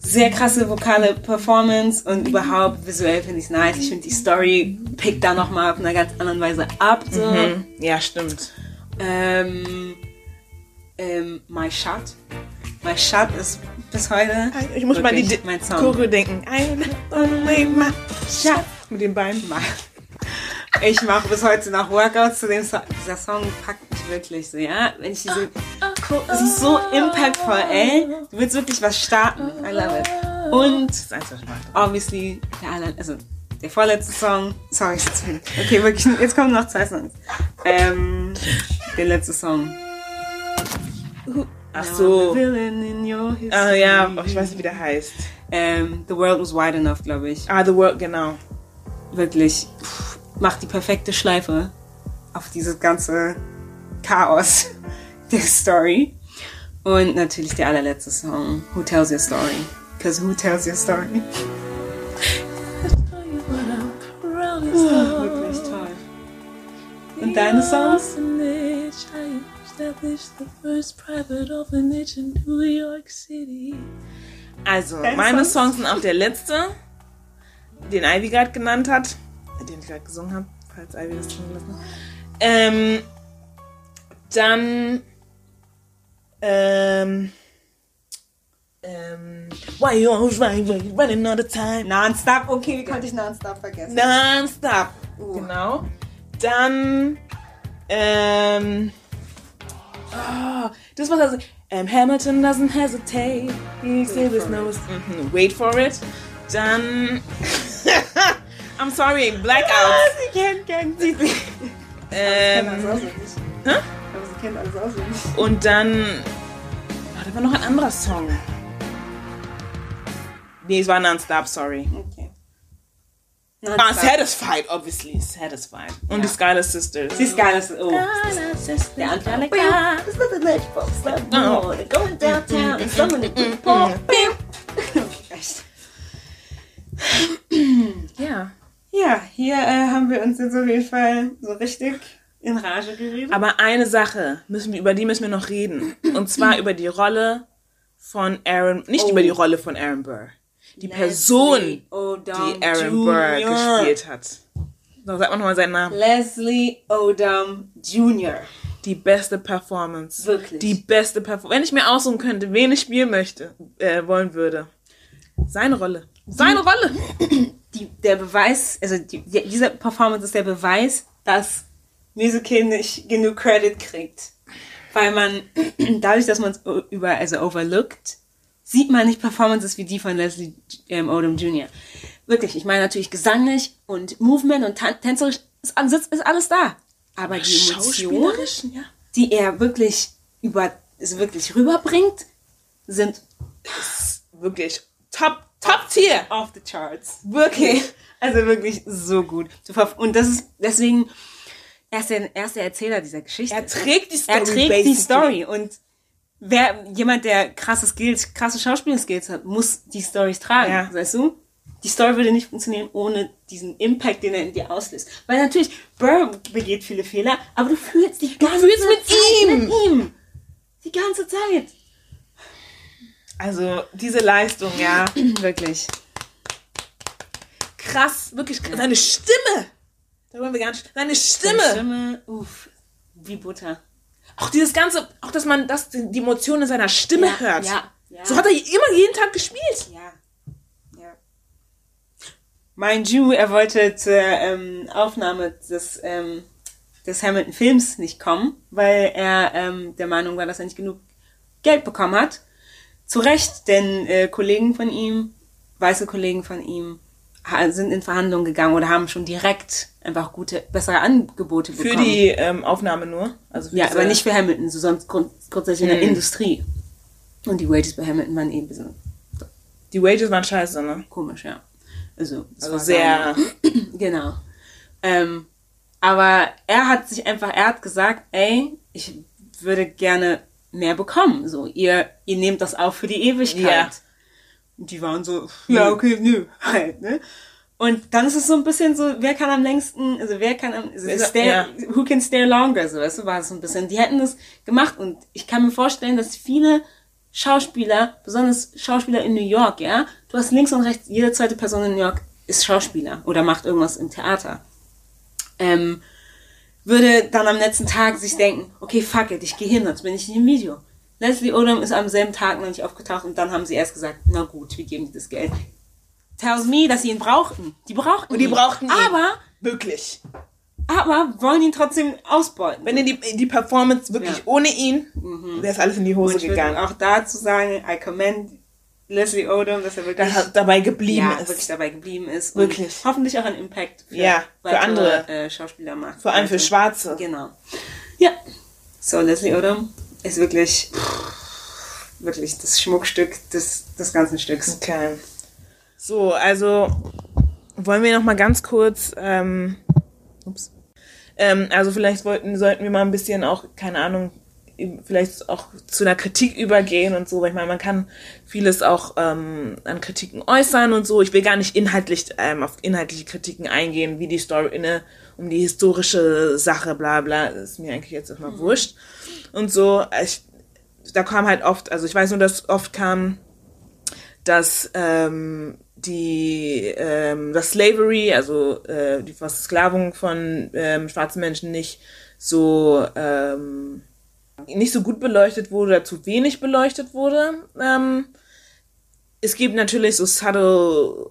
Sehr krasse vokale Performance und überhaupt visuell finde ich es nice. Ich finde die Story pickt da nochmal auf einer ganz anderen Weise ab. So. Mhm. Ja, stimmt. Ähm, ähm, My Shot. My Shot ist bis heute Ich muss mal die mein. Choreo denken. I don't make my shot. Mit den Beinen. Ich mache bis heute nach Workouts zu dem Song. Dieser Song packt mich wirklich so, ja. Wenn ich diese, es ist so impactful, ey. Du willst wirklich was starten. I love it. Und obviously der aller, also der vorletzte Song. Sorry. Okay, wirklich. Jetzt kommen noch zwei Songs. Ähm, der letzte Song. Ach so. Ah ja, oh, ich weiß nicht, wie der heißt. Ähm, The World Was Wide Enough, glaube ich. Ah, The World, genau. Wirklich pff, macht die perfekte Schleife auf dieses ganze Chaos der Story. Und natürlich der allerletzte Song, Who Tells Your Story? Because who tells your story? Wirklich toll. Und deine Songs? Also, meine Songs? Sind auch der letzte, den Ivy gerade genannt hat, den ich gerade gesungen habe, falls Ivy das drin gelassen hat. Ähm, dann, ähm, ähm, why you always running, running all the time? Nonstop. Okay, wie konnte ich Nonstop vergessen? Non-stop. Uh. Genau. Dann, ähm, oh, das war das. Um, Hamilton doesn't hesitate. He for knows. Mhm, Wait for it. Dann, I'm sorry, Blackout. Sie kennt, kennt sie. Kennt alles Ähm, auswendig. hä? Aber sie kennt alles auswendig. und dann, oh, da war noch ein anderer Song. Nee, es war Non-Stop, sorry. Okay. Ah, Nonstop. Satisfied, obviously. Satisfied. Und Ja. die Skylar Sisters. Ist geil. Das, oh. Der Anfang. There's nothing left for us left more than going downtown and some of the people. Echt. Ja. Ja, hier äh, haben wir uns jetzt auf jeden Fall so richtig in Rage geredet. Aber eine Sache, müssen wir, über die müssen wir noch reden. Und zwar über die Rolle von Aaron, nicht Oh. über die Rolle von Aaron Burr. Die Person, Leslie Odom die Aaron Burr Jr. gespielt hat. So, sag mal nochmal seinen Namen. Leslie Odom Jr. Die beste Performance. Wirklich. Die beste Performance. Wenn ich mir aussuchen könnte, wen ich spielen möchte, äh, wollen würde. Seine Rolle. Seine Rolle. Die, der Beweis, also die, die, diese Performance ist der Beweis, dass Musical nicht genug Credit kriegt. Weil man, dadurch, dass man es über, also overlookt, sieht man nicht Performances wie die von Leslie ähm, Odom Jr. Wirklich, ich meine natürlich gesanglich und Movement und tänzerisch ist, alles- ist alles da. Aber die Emotionen, ja. die er wirklich über, also wirklich rüberbringt, sind Wirklich top, top tier. off the charts. Wirklich. Also wirklich so gut. Und das ist deswegen, er ist der, er ist der Erzähler dieser Geschichte. Er trägt die Story. Er trägt die basically. Story und wer, jemand, der krasse Skills, krasse Schauspielskills hat, muss die Stories tragen. Ja. Weißt du? Die Story würde nicht funktionieren ohne diesen Impact, den er in dir auslöst. Weil natürlich, Burr begeht viele Fehler, aber du fühlst die ganze fühlst mit ihm. mit ihm. Die ganze Zeit. Also, diese Leistung, ja. Wirklich. krass, wirklich krass. Seine Stimme. Da wollen wir gar nicht. Seine Stimme. Stimme, uff, wie Butter. Auch dieses ganze, auch dass man das, die Emotionen in seiner Stimme Ja, hört. ja, ja. So hat er immer jeden Tag gespielt. Ja. Ja. Mind you, er wollte zur ähm, Aufnahme des, ähm, des Hamilton-Films nicht kommen, weil er ähm, der Meinung war, dass er nicht genug Geld bekommen hat. Zu Recht, denn äh, Kollegen von ihm, weiße Kollegen von ihm, sind in Verhandlungen gegangen oder haben schon direkt einfach gute, bessere Angebote Für bekommen. die ähm, Aufnahme nur. Also für ja, aber nicht für Hamilton, so sonst grund, grundsätzlich in der Mhm. Industrie. Und die Wages bei Hamilton waren eben ein bisschen Die Wages waren scheiße, ne? komisch, ja. Also, Also war sehr. genau. Ähm, aber er hat sich einfach, er hat gesagt, ey, ich würde gerne mehr bekommen. So, ihr, ihr nehmt das auf für die Ewigkeit. Ja. Und die waren so, ja, okay, nö, halt, ne? Und dann ist es so ein bisschen so, wer kann am längsten, also wer kann am, also stay, ja. who can stay longer, so, weißt du, war es so ein bisschen. Die hätten das gemacht und ich kann mir vorstellen, dass viele Schauspieler, besonders Schauspieler in New York, ja, du hast links und rechts, jede zweite Person in New York ist Schauspieler oder macht irgendwas im Theater. Ähm, würde dann am letzten Tag sich denken, okay, fuck it, ich gehe hin, sonst bin ich nicht im Video. Leslie Odom ist am selben Tag noch nicht aufgetaucht und dann haben sie erst gesagt, na gut, wir geben dir das Geld. Tells me, dass sie ihn brauchten. Die brauchten Und die ihn. brauchten ihn. Aber, Wirklich. aber wollen ihn trotzdem ausbeuten. Wenn ihr die, die Performance wirklich Ja. ohne ihn, wäre es alles in die Hose Und ich gegangen. auch dazu sagen, I commend Leslie Odom, dass er wirklich, Dass er dabei geblieben ja, ist. wirklich dabei geblieben ist. Wirklich. Hoffentlich auch einen Impact für, Ja, für andere. Äh, Schauspieler macht. Vor allem für Also, Schwarze. Genau. Ja. So, Leslie Odom ist wirklich, wirklich das Schmuckstück des, des ganzen Stücks. Okay. So, also wollen wir noch mal ganz kurz, ähm, ups, ähm, also vielleicht wollten, sollten wir mal ein bisschen auch, keine Ahnung, vielleicht auch zu einer Kritik übergehen und so, weil ich meine, man kann vieles auch ähm, an Kritiken äußern und so. Ich will gar nicht inhaltlich ähm, auf inhaltliche Kritiken eingehen, wie die Story inne um die historische Sache, bla bla, ist mir eigentlich jetzt erstmal wurscht. Und so, ich, da kam halt oft, also ich weiß nur, dass oft kam, dass ähm, die ähm, das Slavery, also äh, die Versklavung von ähm, schwarzen Menschen nicht so ähm, nicht so gut beleuchtet wurde oder zu wenig beleuchtet wurde. Ähm, es gibt natürlich so subtle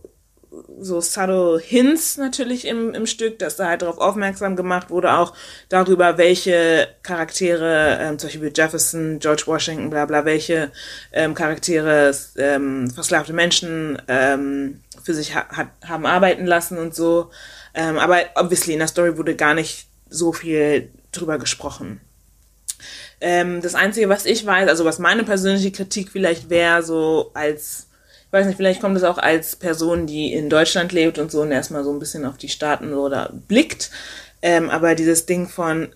so subtle Hints natürlich im, im Stück, dass da halt darauf aufmerksam gemacht wurde, auch darüber, welche Charaktere, ähm, zum Beispiel Jefferson, George Washington, bla bla, welche ähm, Charaktere ähm, versklavte Menschen ähm, für sich ha hat, haben arbeiten lassen und so. Ähm, aber obviously in der Story wurde gar nicht so viel drüber gesprochen. Ähm, das Einzige, was ich weiß, also was meine persönliche Kritik vielleicht wäre, so als ich weiß nicht, vielleicht kommt es auch als Person, die in Deutschland lebt und so und erstmal so ein bisschen auf die Staaten oder blickt. Ähm, aber dieses Ding von,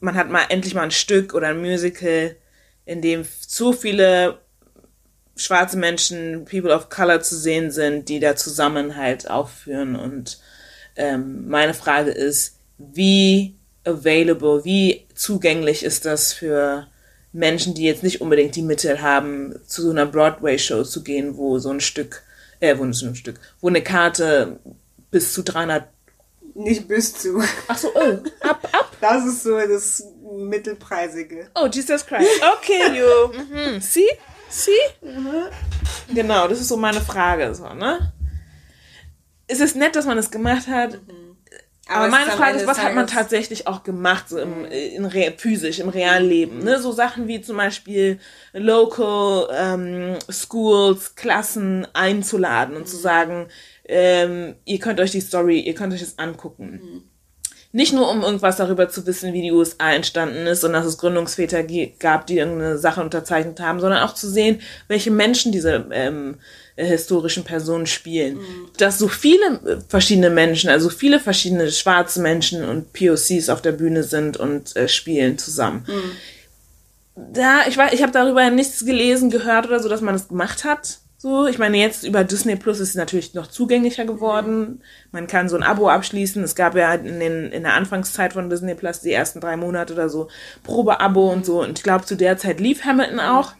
man hat mal endlich mal ein Stück oder ein Musical, in dem so viele schwarze Menschen, People of Color zu sehen sind, die da zusammen halt aufführen. Und ähm, meine Frage ist, wie available, wie zugänglich ist das für Menschen, die jetzt nicht unbedingt die Mittel haben, zu so einer Broadway-Show zu gehen, wo so ein Stück, äh, wo so ein Stück, wo eine Karte bis zu 300, Nicht bis zu. ach so, oh, ab, ab, Das ist so das Mittelpreisige. oh, Jesus Christ, okay, you, mhm. see, see? Genau, das ist so meine Frage, so, ne? Es ist nett, dass man es gemacht hat, Aber, meine Frage ist, was hat man tatsächlich auch gemacht, so im, in re physisch, im realen Leben? Ne? So Sachen wie zum Beispiel Local ähm, Schools, Klassen einzuladen und zu sagen, ähm, ihr könnt euch die Story, ihr könnt euch das angucken. Nicht nur, um irgendwas darüber zu wissen, wie die USA entstanden ist und dass es Gründungsväter gab, die irgendeine Sache unterzeichnet haben, sondern auch zu sehen, welche Menschen diese ähm, äh, historischen Personen spielen. Dass so viele äh, verschiedene Menschen, also viele verschiedene schwarze Menschen und POCs auf der Bühne sind und äh, spielen zusammen. Da, ich weiß, ich habe darüber nichts gelesen, gehört oder so, dass man das gemacht hat. So, ich meine, jetzt über Disney Plus ist es natürlich noch zugänglicher geworden. Man kann so ein Abo abschließen. Es gab ja in, den, in der Anfangszeit von Disney Plus die ersten drei Monate oder so Probeabo und so. Und ich glaube, zu der Zeit lief Hamilton auch.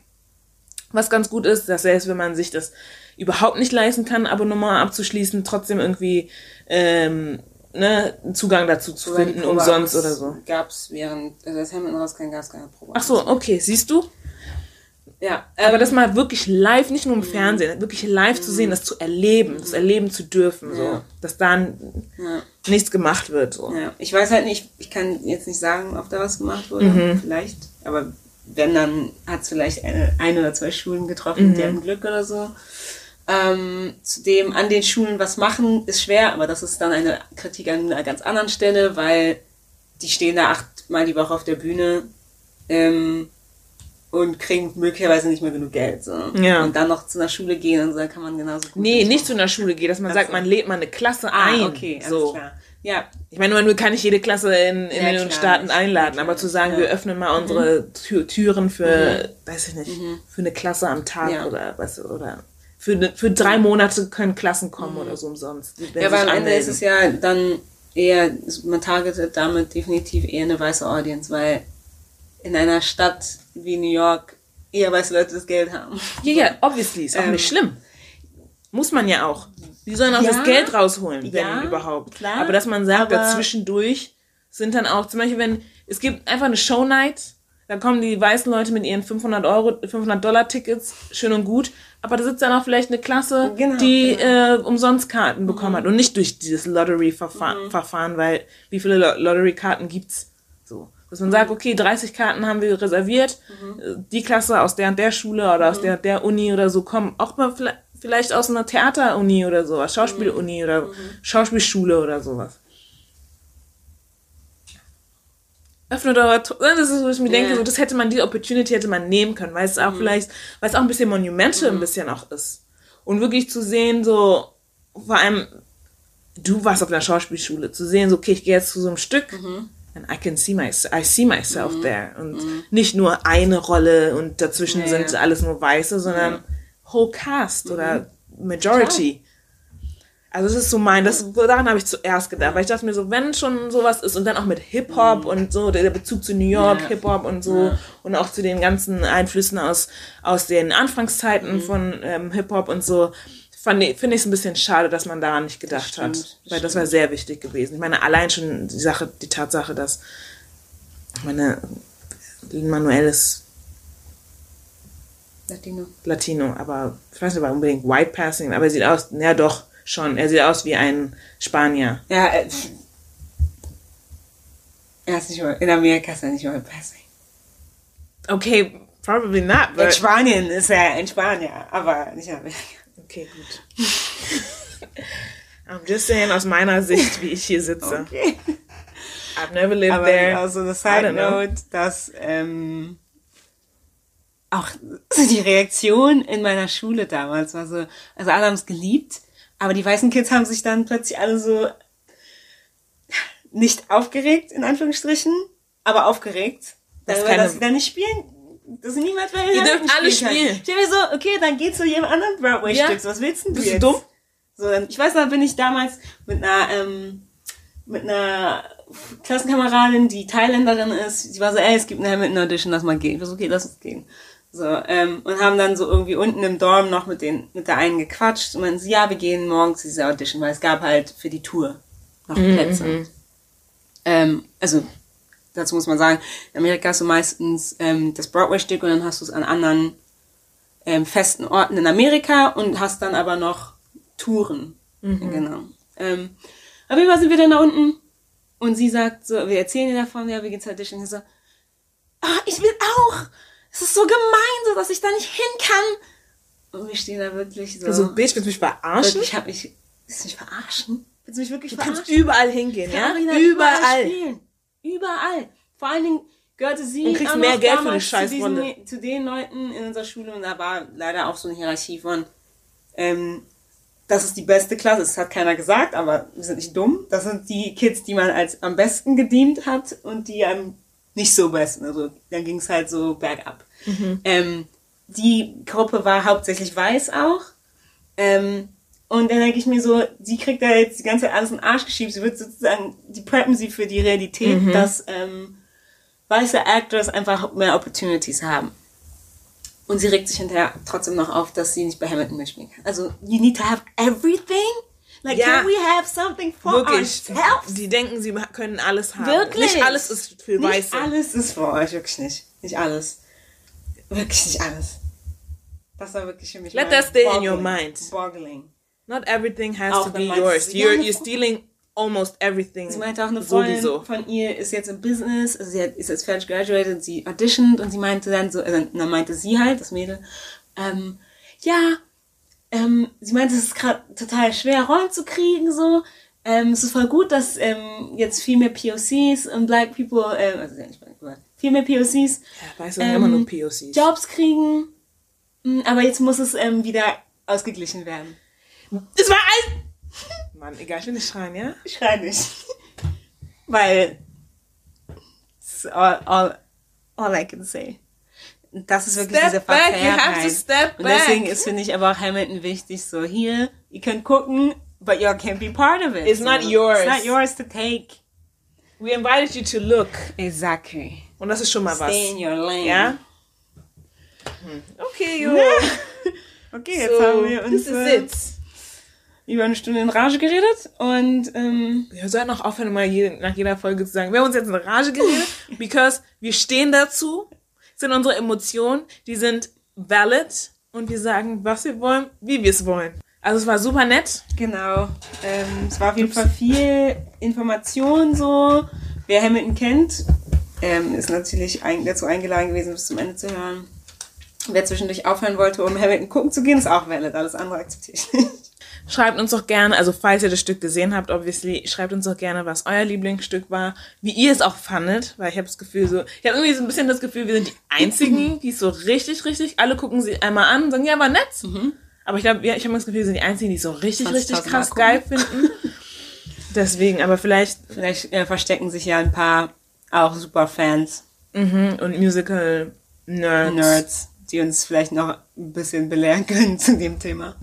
Was ganz gut ist, dass selbst wenn man sich das überhaupt nicht leisten kann, Abonnement abzuschließen, trotzdem irgendwie ähm, ne, einen Zugang dazu zu finden, umsonst oder so. Gab es während, also als Hamilton rauskam, gab es keine Probe. Ach so, okay, siehst du? Ja, Aber ähm, das mal wirklich live, nicht nur im Fernsehen, wirklich live zu sehen, das zu erleben, das erleben zu dürfen, so, Ja. dass dann Ja. nichts gemacht wird, so. Ja, ich weiß halt nicht, ich kann jetzt nicht sagen, ob da was gemacht wurde, Mhm. vielleicht. Aber wenn, dann hat es vielleicht eine, ein oder zwei Schulen getroffen, Mhm. die haben Glück oder so. Ähm, zudem an den Schulen was machen ist schwer, aber das ist dann eine Kritik an einer ganz anderen Stelle, weil die stehen da achtmal die Woche auf der Bühne ähm, und kriegen möglicherweise nicht mehr genug Geld. So. Ja. Und dann noch zu einer Schule gehen und so da kann man genauso gut. Nee, nicht zu einer Schule geht, dass man sagt, man lädt mal eine Klasse Ah, ein. okay, alles so. klar. Ja, Ich meine, man kann nicht jede Klasse in, in Ja, den klar Staaten einladen, aber zu sagen, wir ja. Mhm. öffnen mal unsere Tür, Türen für, weiß ich nicht, für eine Klasse am Tag Ja. oder was oder für, ne, für drei Monate können Klassen kommen oder so umsonst. Mhm. Ja, aber am Ende ist es ja dann eher, man targetet damit definitiv eher eine weiße Audience, weil in einer Stadt wie New York eher weiße Leute das Geld haben. Ja, ja, obviously, ist auch Ähm, nicht schlimm. Muss man ja auch. Die sollen auch Ja, das Geld rausholen, wenn ja, überhaupt. klar, aber dass man sagt, dazwischendurch sind dann auch, zum Beispiel, wenn, es gibt einfach eine Show Night, da kommen die weißen Leute mit ihren 500 Euro, 500 Dollar Tickets, schön und gut, aber da sitzt dann auch vielleicht eine Klasse, Genau, die genau. Äh, umsonst Karten bekommen hat. Und nicht durch dieses Lottery-Verfahren, Verfahren, weil wie viele Lo- Lottery-Karten gibt's? So. Dass man sagt, okay, 30 Karten haben wir reserviert, äh, die Klasse aus der und der Schule oder aus der und der Uni oder so kommen, auch mal vielleicht, vielleicht aus einer Theateruni oder sowas, Schauspieluni oder Schauspielschule oder sowas. Öffnet eure Tor. Das ist, wo ich mir denke, Ja. so, das hätte man, die Opportunity hätte man nehmen können, weil es auch vielleicht, weil es auch ein bisschen monumental ein bisschen auch ist. Und wirklich zu sehen, so, vor allem, du warst auf einer Schauspielschule, zu sehen, so, okay, ich gehe jetzt zu so einem Stück, and I can see my, I see myself there. Und nicht nur eine Rolle und dazwischen Ja, sind alles nur Weiße, sondern whole cast oder Majority. Also das ist so mein, das, daran habe ich zuerst gedacht, weil ich dachte mir so, wenn schon sowas ist und dann auch mit Hip-Hop und so, der Bezug zu New York, Ja. Hip-Hop und so und auch zu den ganzen Einflüssen aus, aus den Anfangszeiten von ähm, Hip-Hop und so, finde ich es ein bisschen schade, dass man daran nicht gedacht stimmt, hat, weil das war sehr wichtig gewesen. Ich meine, allein schon die Sache, die Tatsache, dass ich meine, Manuel ist Latino. Latino, aber ich weiß nicht, ob er unbedingt White Passing, aber er sieht aus, ja doch, schon, er sieht aus wie ein Spanier. Ja, äh, er ist nicht mal, in Amerika ist er nicht mal passing. Okay, probably not, In but Spanien ist er ein Spanier, aber nicht in Amerika. okay, gut. I'm just saying aus meiner Sicht, wie ich hier sitze. Okay. I've never lived Aber there. auch so eine Side know. Note, dass ähm, auch die Reaktion in meiner Schule damals war so, also alle haben es geliebt, aber die weißen Kids haben sich dann plötzlich alle so nicht aufgeregt, in Anführungsstrichen, aber aufgeregt, Das darüber, keine- dass sie dann nicht spielen, dass niemand mehr Ihr dürft alle spielen. Ich denke mir so, okay, dann geh zu jedem anderen Broadway-Stück, Ja. was willst denn du Bist du jetzt? dumm? So, dann, ich weiß noch, bin ich damals mit einer, ähm, mit einer Klassenkameradin, die Thailänderin ist, die war so, ey, es gibt eine Hamilton Audition, lass mal gehen. Ich war so, okay, lass uns gehen. So, ähm, und haben dann so irgendwie unten im Dorm noch mit den, mit der einen gequatscht und so, ja, wir gehen morgen zu dieser Audition, weil es gab halt für die Tour noch Plätze. Ähm, also, dazu muss man sagen, in Amerika hast du meistens ähm, das Broadway-Stück und dann hast du es an anderen ähm, festen Orten in Amerika und hast dann aber noch Touren. Genau. Ähm, auf jeden Fall sind wir dann da unten und sie sagt so, wir erzählen ihr davon, ja, wir gehen zur Audition. Ich so, ah, ich will auch. Es ist so gemein, so, dass ich da nicht hin kann. Und wir stehen da wirklich so. Also, Bitch, willst du mich verarschen? ich hab mich, willst du mich verarschen? Willst du mich wirklich Du verarschen? kannst überall hingehen, ja? Überall. spielen. Überall. Vor allen Dingen gehörte sie Und kriegst mehr Geld für damals die Scheißrolle. Zu, den Leuten in unserer Schule und da war leider auch so eine Hierarchie von, ähm, das ist die beste Klasse. Das hat keiner gesagt, aber wir sind nicht dumm. Das sind die Kids, die man als am besten gedient hat und die am nicht so besten. Also dann ging es halt so bergab. Ähm, die Gruppe war hauptsächlich weiß auch. Ähm, und dann denke ich mir so, sie kriegt da jetzt die ganze Zeit alles in den Arsch geschiebt. Sie wird sozusagen, die preppen sie für die Realität, dass ähm, weiße Actors einfach mehr Opportunities haben. Und sie regt sich hinterher trotzdem noch auf, dass sie nicht bei Hamilton mitspielen kann. Also, you need to have everything? Like, Ja. can we have something for Wirklich. ourselves? Die denken, sie können alles haben. Wirklich? Nicht alles ist für Nicht Weiße. alles ist für euch, wirklich nicht. Nicht alles. Wirklich nicht alles. Das war wirklich für mich Let that stay in your mind. Boggling. Not everything has Auch to be yours. You're, you're stealing almost everything. Sie meinte auch eine Freundin Sowieso. von ihr ist jetzt im Business, also sie hat, ist jetzt fertig graduated, sie auditioned und sie meinte dann so, also dann meinte sie halt, das Mädel, ähm, ja, ähm, sie meinte, es ist gerade total schwer, Rollen zu kriegen, so. Ähm, es ist voll gut, dass ähm, jetzt viel mehr POCs und Black People, ähm, also nicht Black People, viel mehr POCs Ja, weißt du, ähm, immer nur POCs. Jobs kriegen, Mm, aber jetzt muss es ähm, wieder ausgeglichen werden. Es war ein... Mann, egal, ich will nicht schreien, ja? Ich schrei nicht. Weil it's all, all, all I can say. Das ist wirklich Step diese back, you have to Verkehrtheit. step Und deswegen back. ist, finde ich, aber auch Hamilton wichtig, so hier, ihr könnt gucken, but you can't be part of it. It's so. not yours. It's not yours to take. We invited you to look. Exactly. Und das ist schon mal was. Stay in your lane. Ja? Hm. Okay, jo. Okay, jetzt So, haben wir uns äh, über eine Stunde in Rage geredet und ähm, Wir sollten auch aufhören, mal jede, nach jeder Folge zu sagen, wir haben uns jetzt in Rage geredet, because wir stehen dazu, sind unsere Emotionen, die sind valid und wir sagen, was wir wollen, wie wir es wollen. Also es war super nett. genau. Ähm, es war auf jeden Fall viel Information so. Wer Hamilton kennt, ähm, ist natürlich ein, dazu eingeladen gewesen, bis zum Ende zu hören. Wer zwischendurch aufhören wollte, um Hamilton gucken zu gehen, ist auch valid. Alles andere akzeptiere ich nicht. Schreibt uns doch gerne, also falls ihr das Stück gesehen habt, obviously, schreibt uns doch gerne, was euer Lieblingsstück war, wie ihr es auch fandet, weil ich habe das Gefühl so, ich habe irgendwie so ein bisschen das Gefühl, wir sind die Einzigen, die es so richtig, richtig, alle gucken sie einmal an und sagen, ja, war nett. Aber ich glaube, ja, ich habe das Gefühl, wir sind die Einzigen, die es so richtig, 20.000 richtig krass geil finden. Deswegen, aber vielleicht Vielleicht äh, verstecken sich ja ein paar auch super Fans, mhm, und Musical Nerds. Nerds, die uns vielleicht noch ein bisschen belehren können zu dem Thema.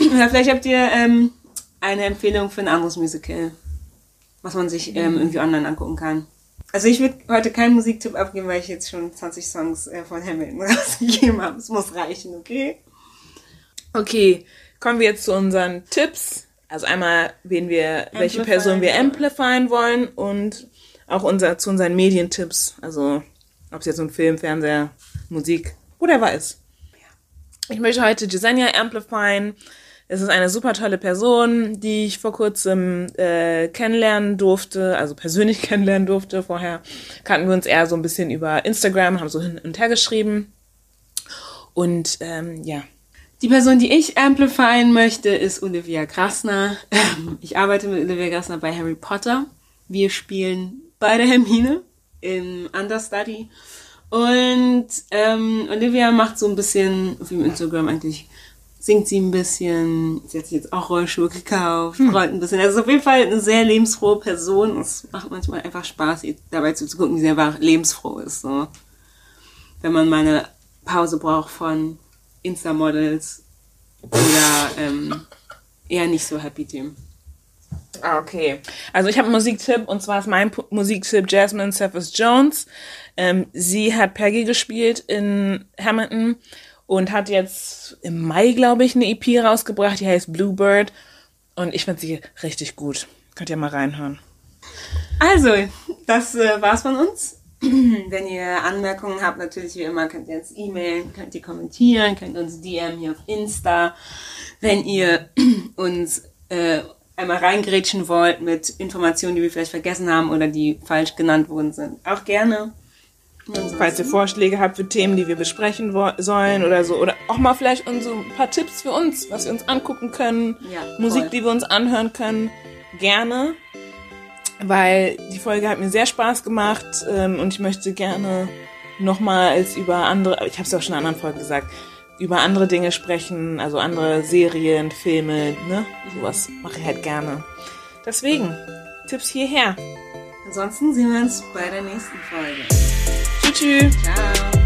Oder vielleicht habt ihr ähm, eine Empfehlung für ein anderes Musical, was man sich ähm, irgendwie online angucken kann. Also ich würde heute keinen Musiktipp abgeben, weil ich jetzt schon 20 Songs äh, von Hamilton rausgegeben habe. Es muss reichen, okay? Okay, kommen wir jetzt zu unseren Tipps. Also einmal, wen wir, welche Person wir amplifyen wollen und auch unser, zu unseren Medientipps. Also, ob es jetzt ein Film, Fernseher, Musik, whatever ist. Ich möchte heute Jesenia amplifyen. Es ist eine super tolle Person, die ich vor kurzem äh, kennenlernen durfte, also persönlich kennenlernen durfte. Vorher kannten wir uns eher so ein bisschen über Instagram, haben so hin und her geschrieben. Und ähm, ja, Die Person, die ich amplifyen möchte, ist Olivia Grasner. Ähm, Ich arbeite mit Olivia Grasner bei Harry Potter. Wir spielen beide Hermine im Understudy. Und ähm, Olivia macht so ein bisschen, auf ihrem Instagram eigentlich, singt sie ein bisschen, sie hat sich jetzt auch Rollschuhe gekauft, rollt ein bisschen. Also auf jeden Fall eine sehr lebensfrohe Person. Es macht manchmal einfach Spaß, ihr dabei zuzugucken, wie sie einfach lebensfroh ist. So. Wenn man mal eine Pause braucht von Insta-Models oder ähm, eher nicht so happy Themen. Ah, okay. Also ich habe einen Musiktipp und zwar ist mein Pu- Musiktipp Jasmine Cephas Jones. Ähm, sie hat Peggy gespielt in Hamilton und hat jetzt im Mai, glaube ich, eine EP rausgebracht, die heißt Bluebird. Und ich finde sie richtig gut. Könnt ihr mal reinhören. Also, das äh, war's von uns. Wenn ihr Anmerkungen habt, natürlich wie immer, könnt ihr uns e-mailen, könnt ihr kommentieren, könnt uns DM hier auf Insta. Wenn ihr uns äh, einmal reingrätschen wollt mit Informationen, die wir vielleicht vergessen haben oder die falsch genannt worden sind, auch gerne. Falls ihr Vorschläge habt für Themen, die wir besprechen sollen oder so. Oder auch mal vielleicht so ein paar Tipps für uns, was wir uns angucken können. Ja, Musik, die wir uns anhören können. Gerne. Weil die Folge hat mir sehr Spaß gemacht ähm, und ich möchte gerne nochmals über andere, ich habe es ja auch schon in anderen Folgen gesagt, über andere Dinge sprechen, also andere Serien, Filme, ne? Sowas mache ich halt gerne. Deswegen, Tipps hierher. Ansonsten sehen wir uns bei der nächsten Folge. Tschüss. tschüss. Ciao.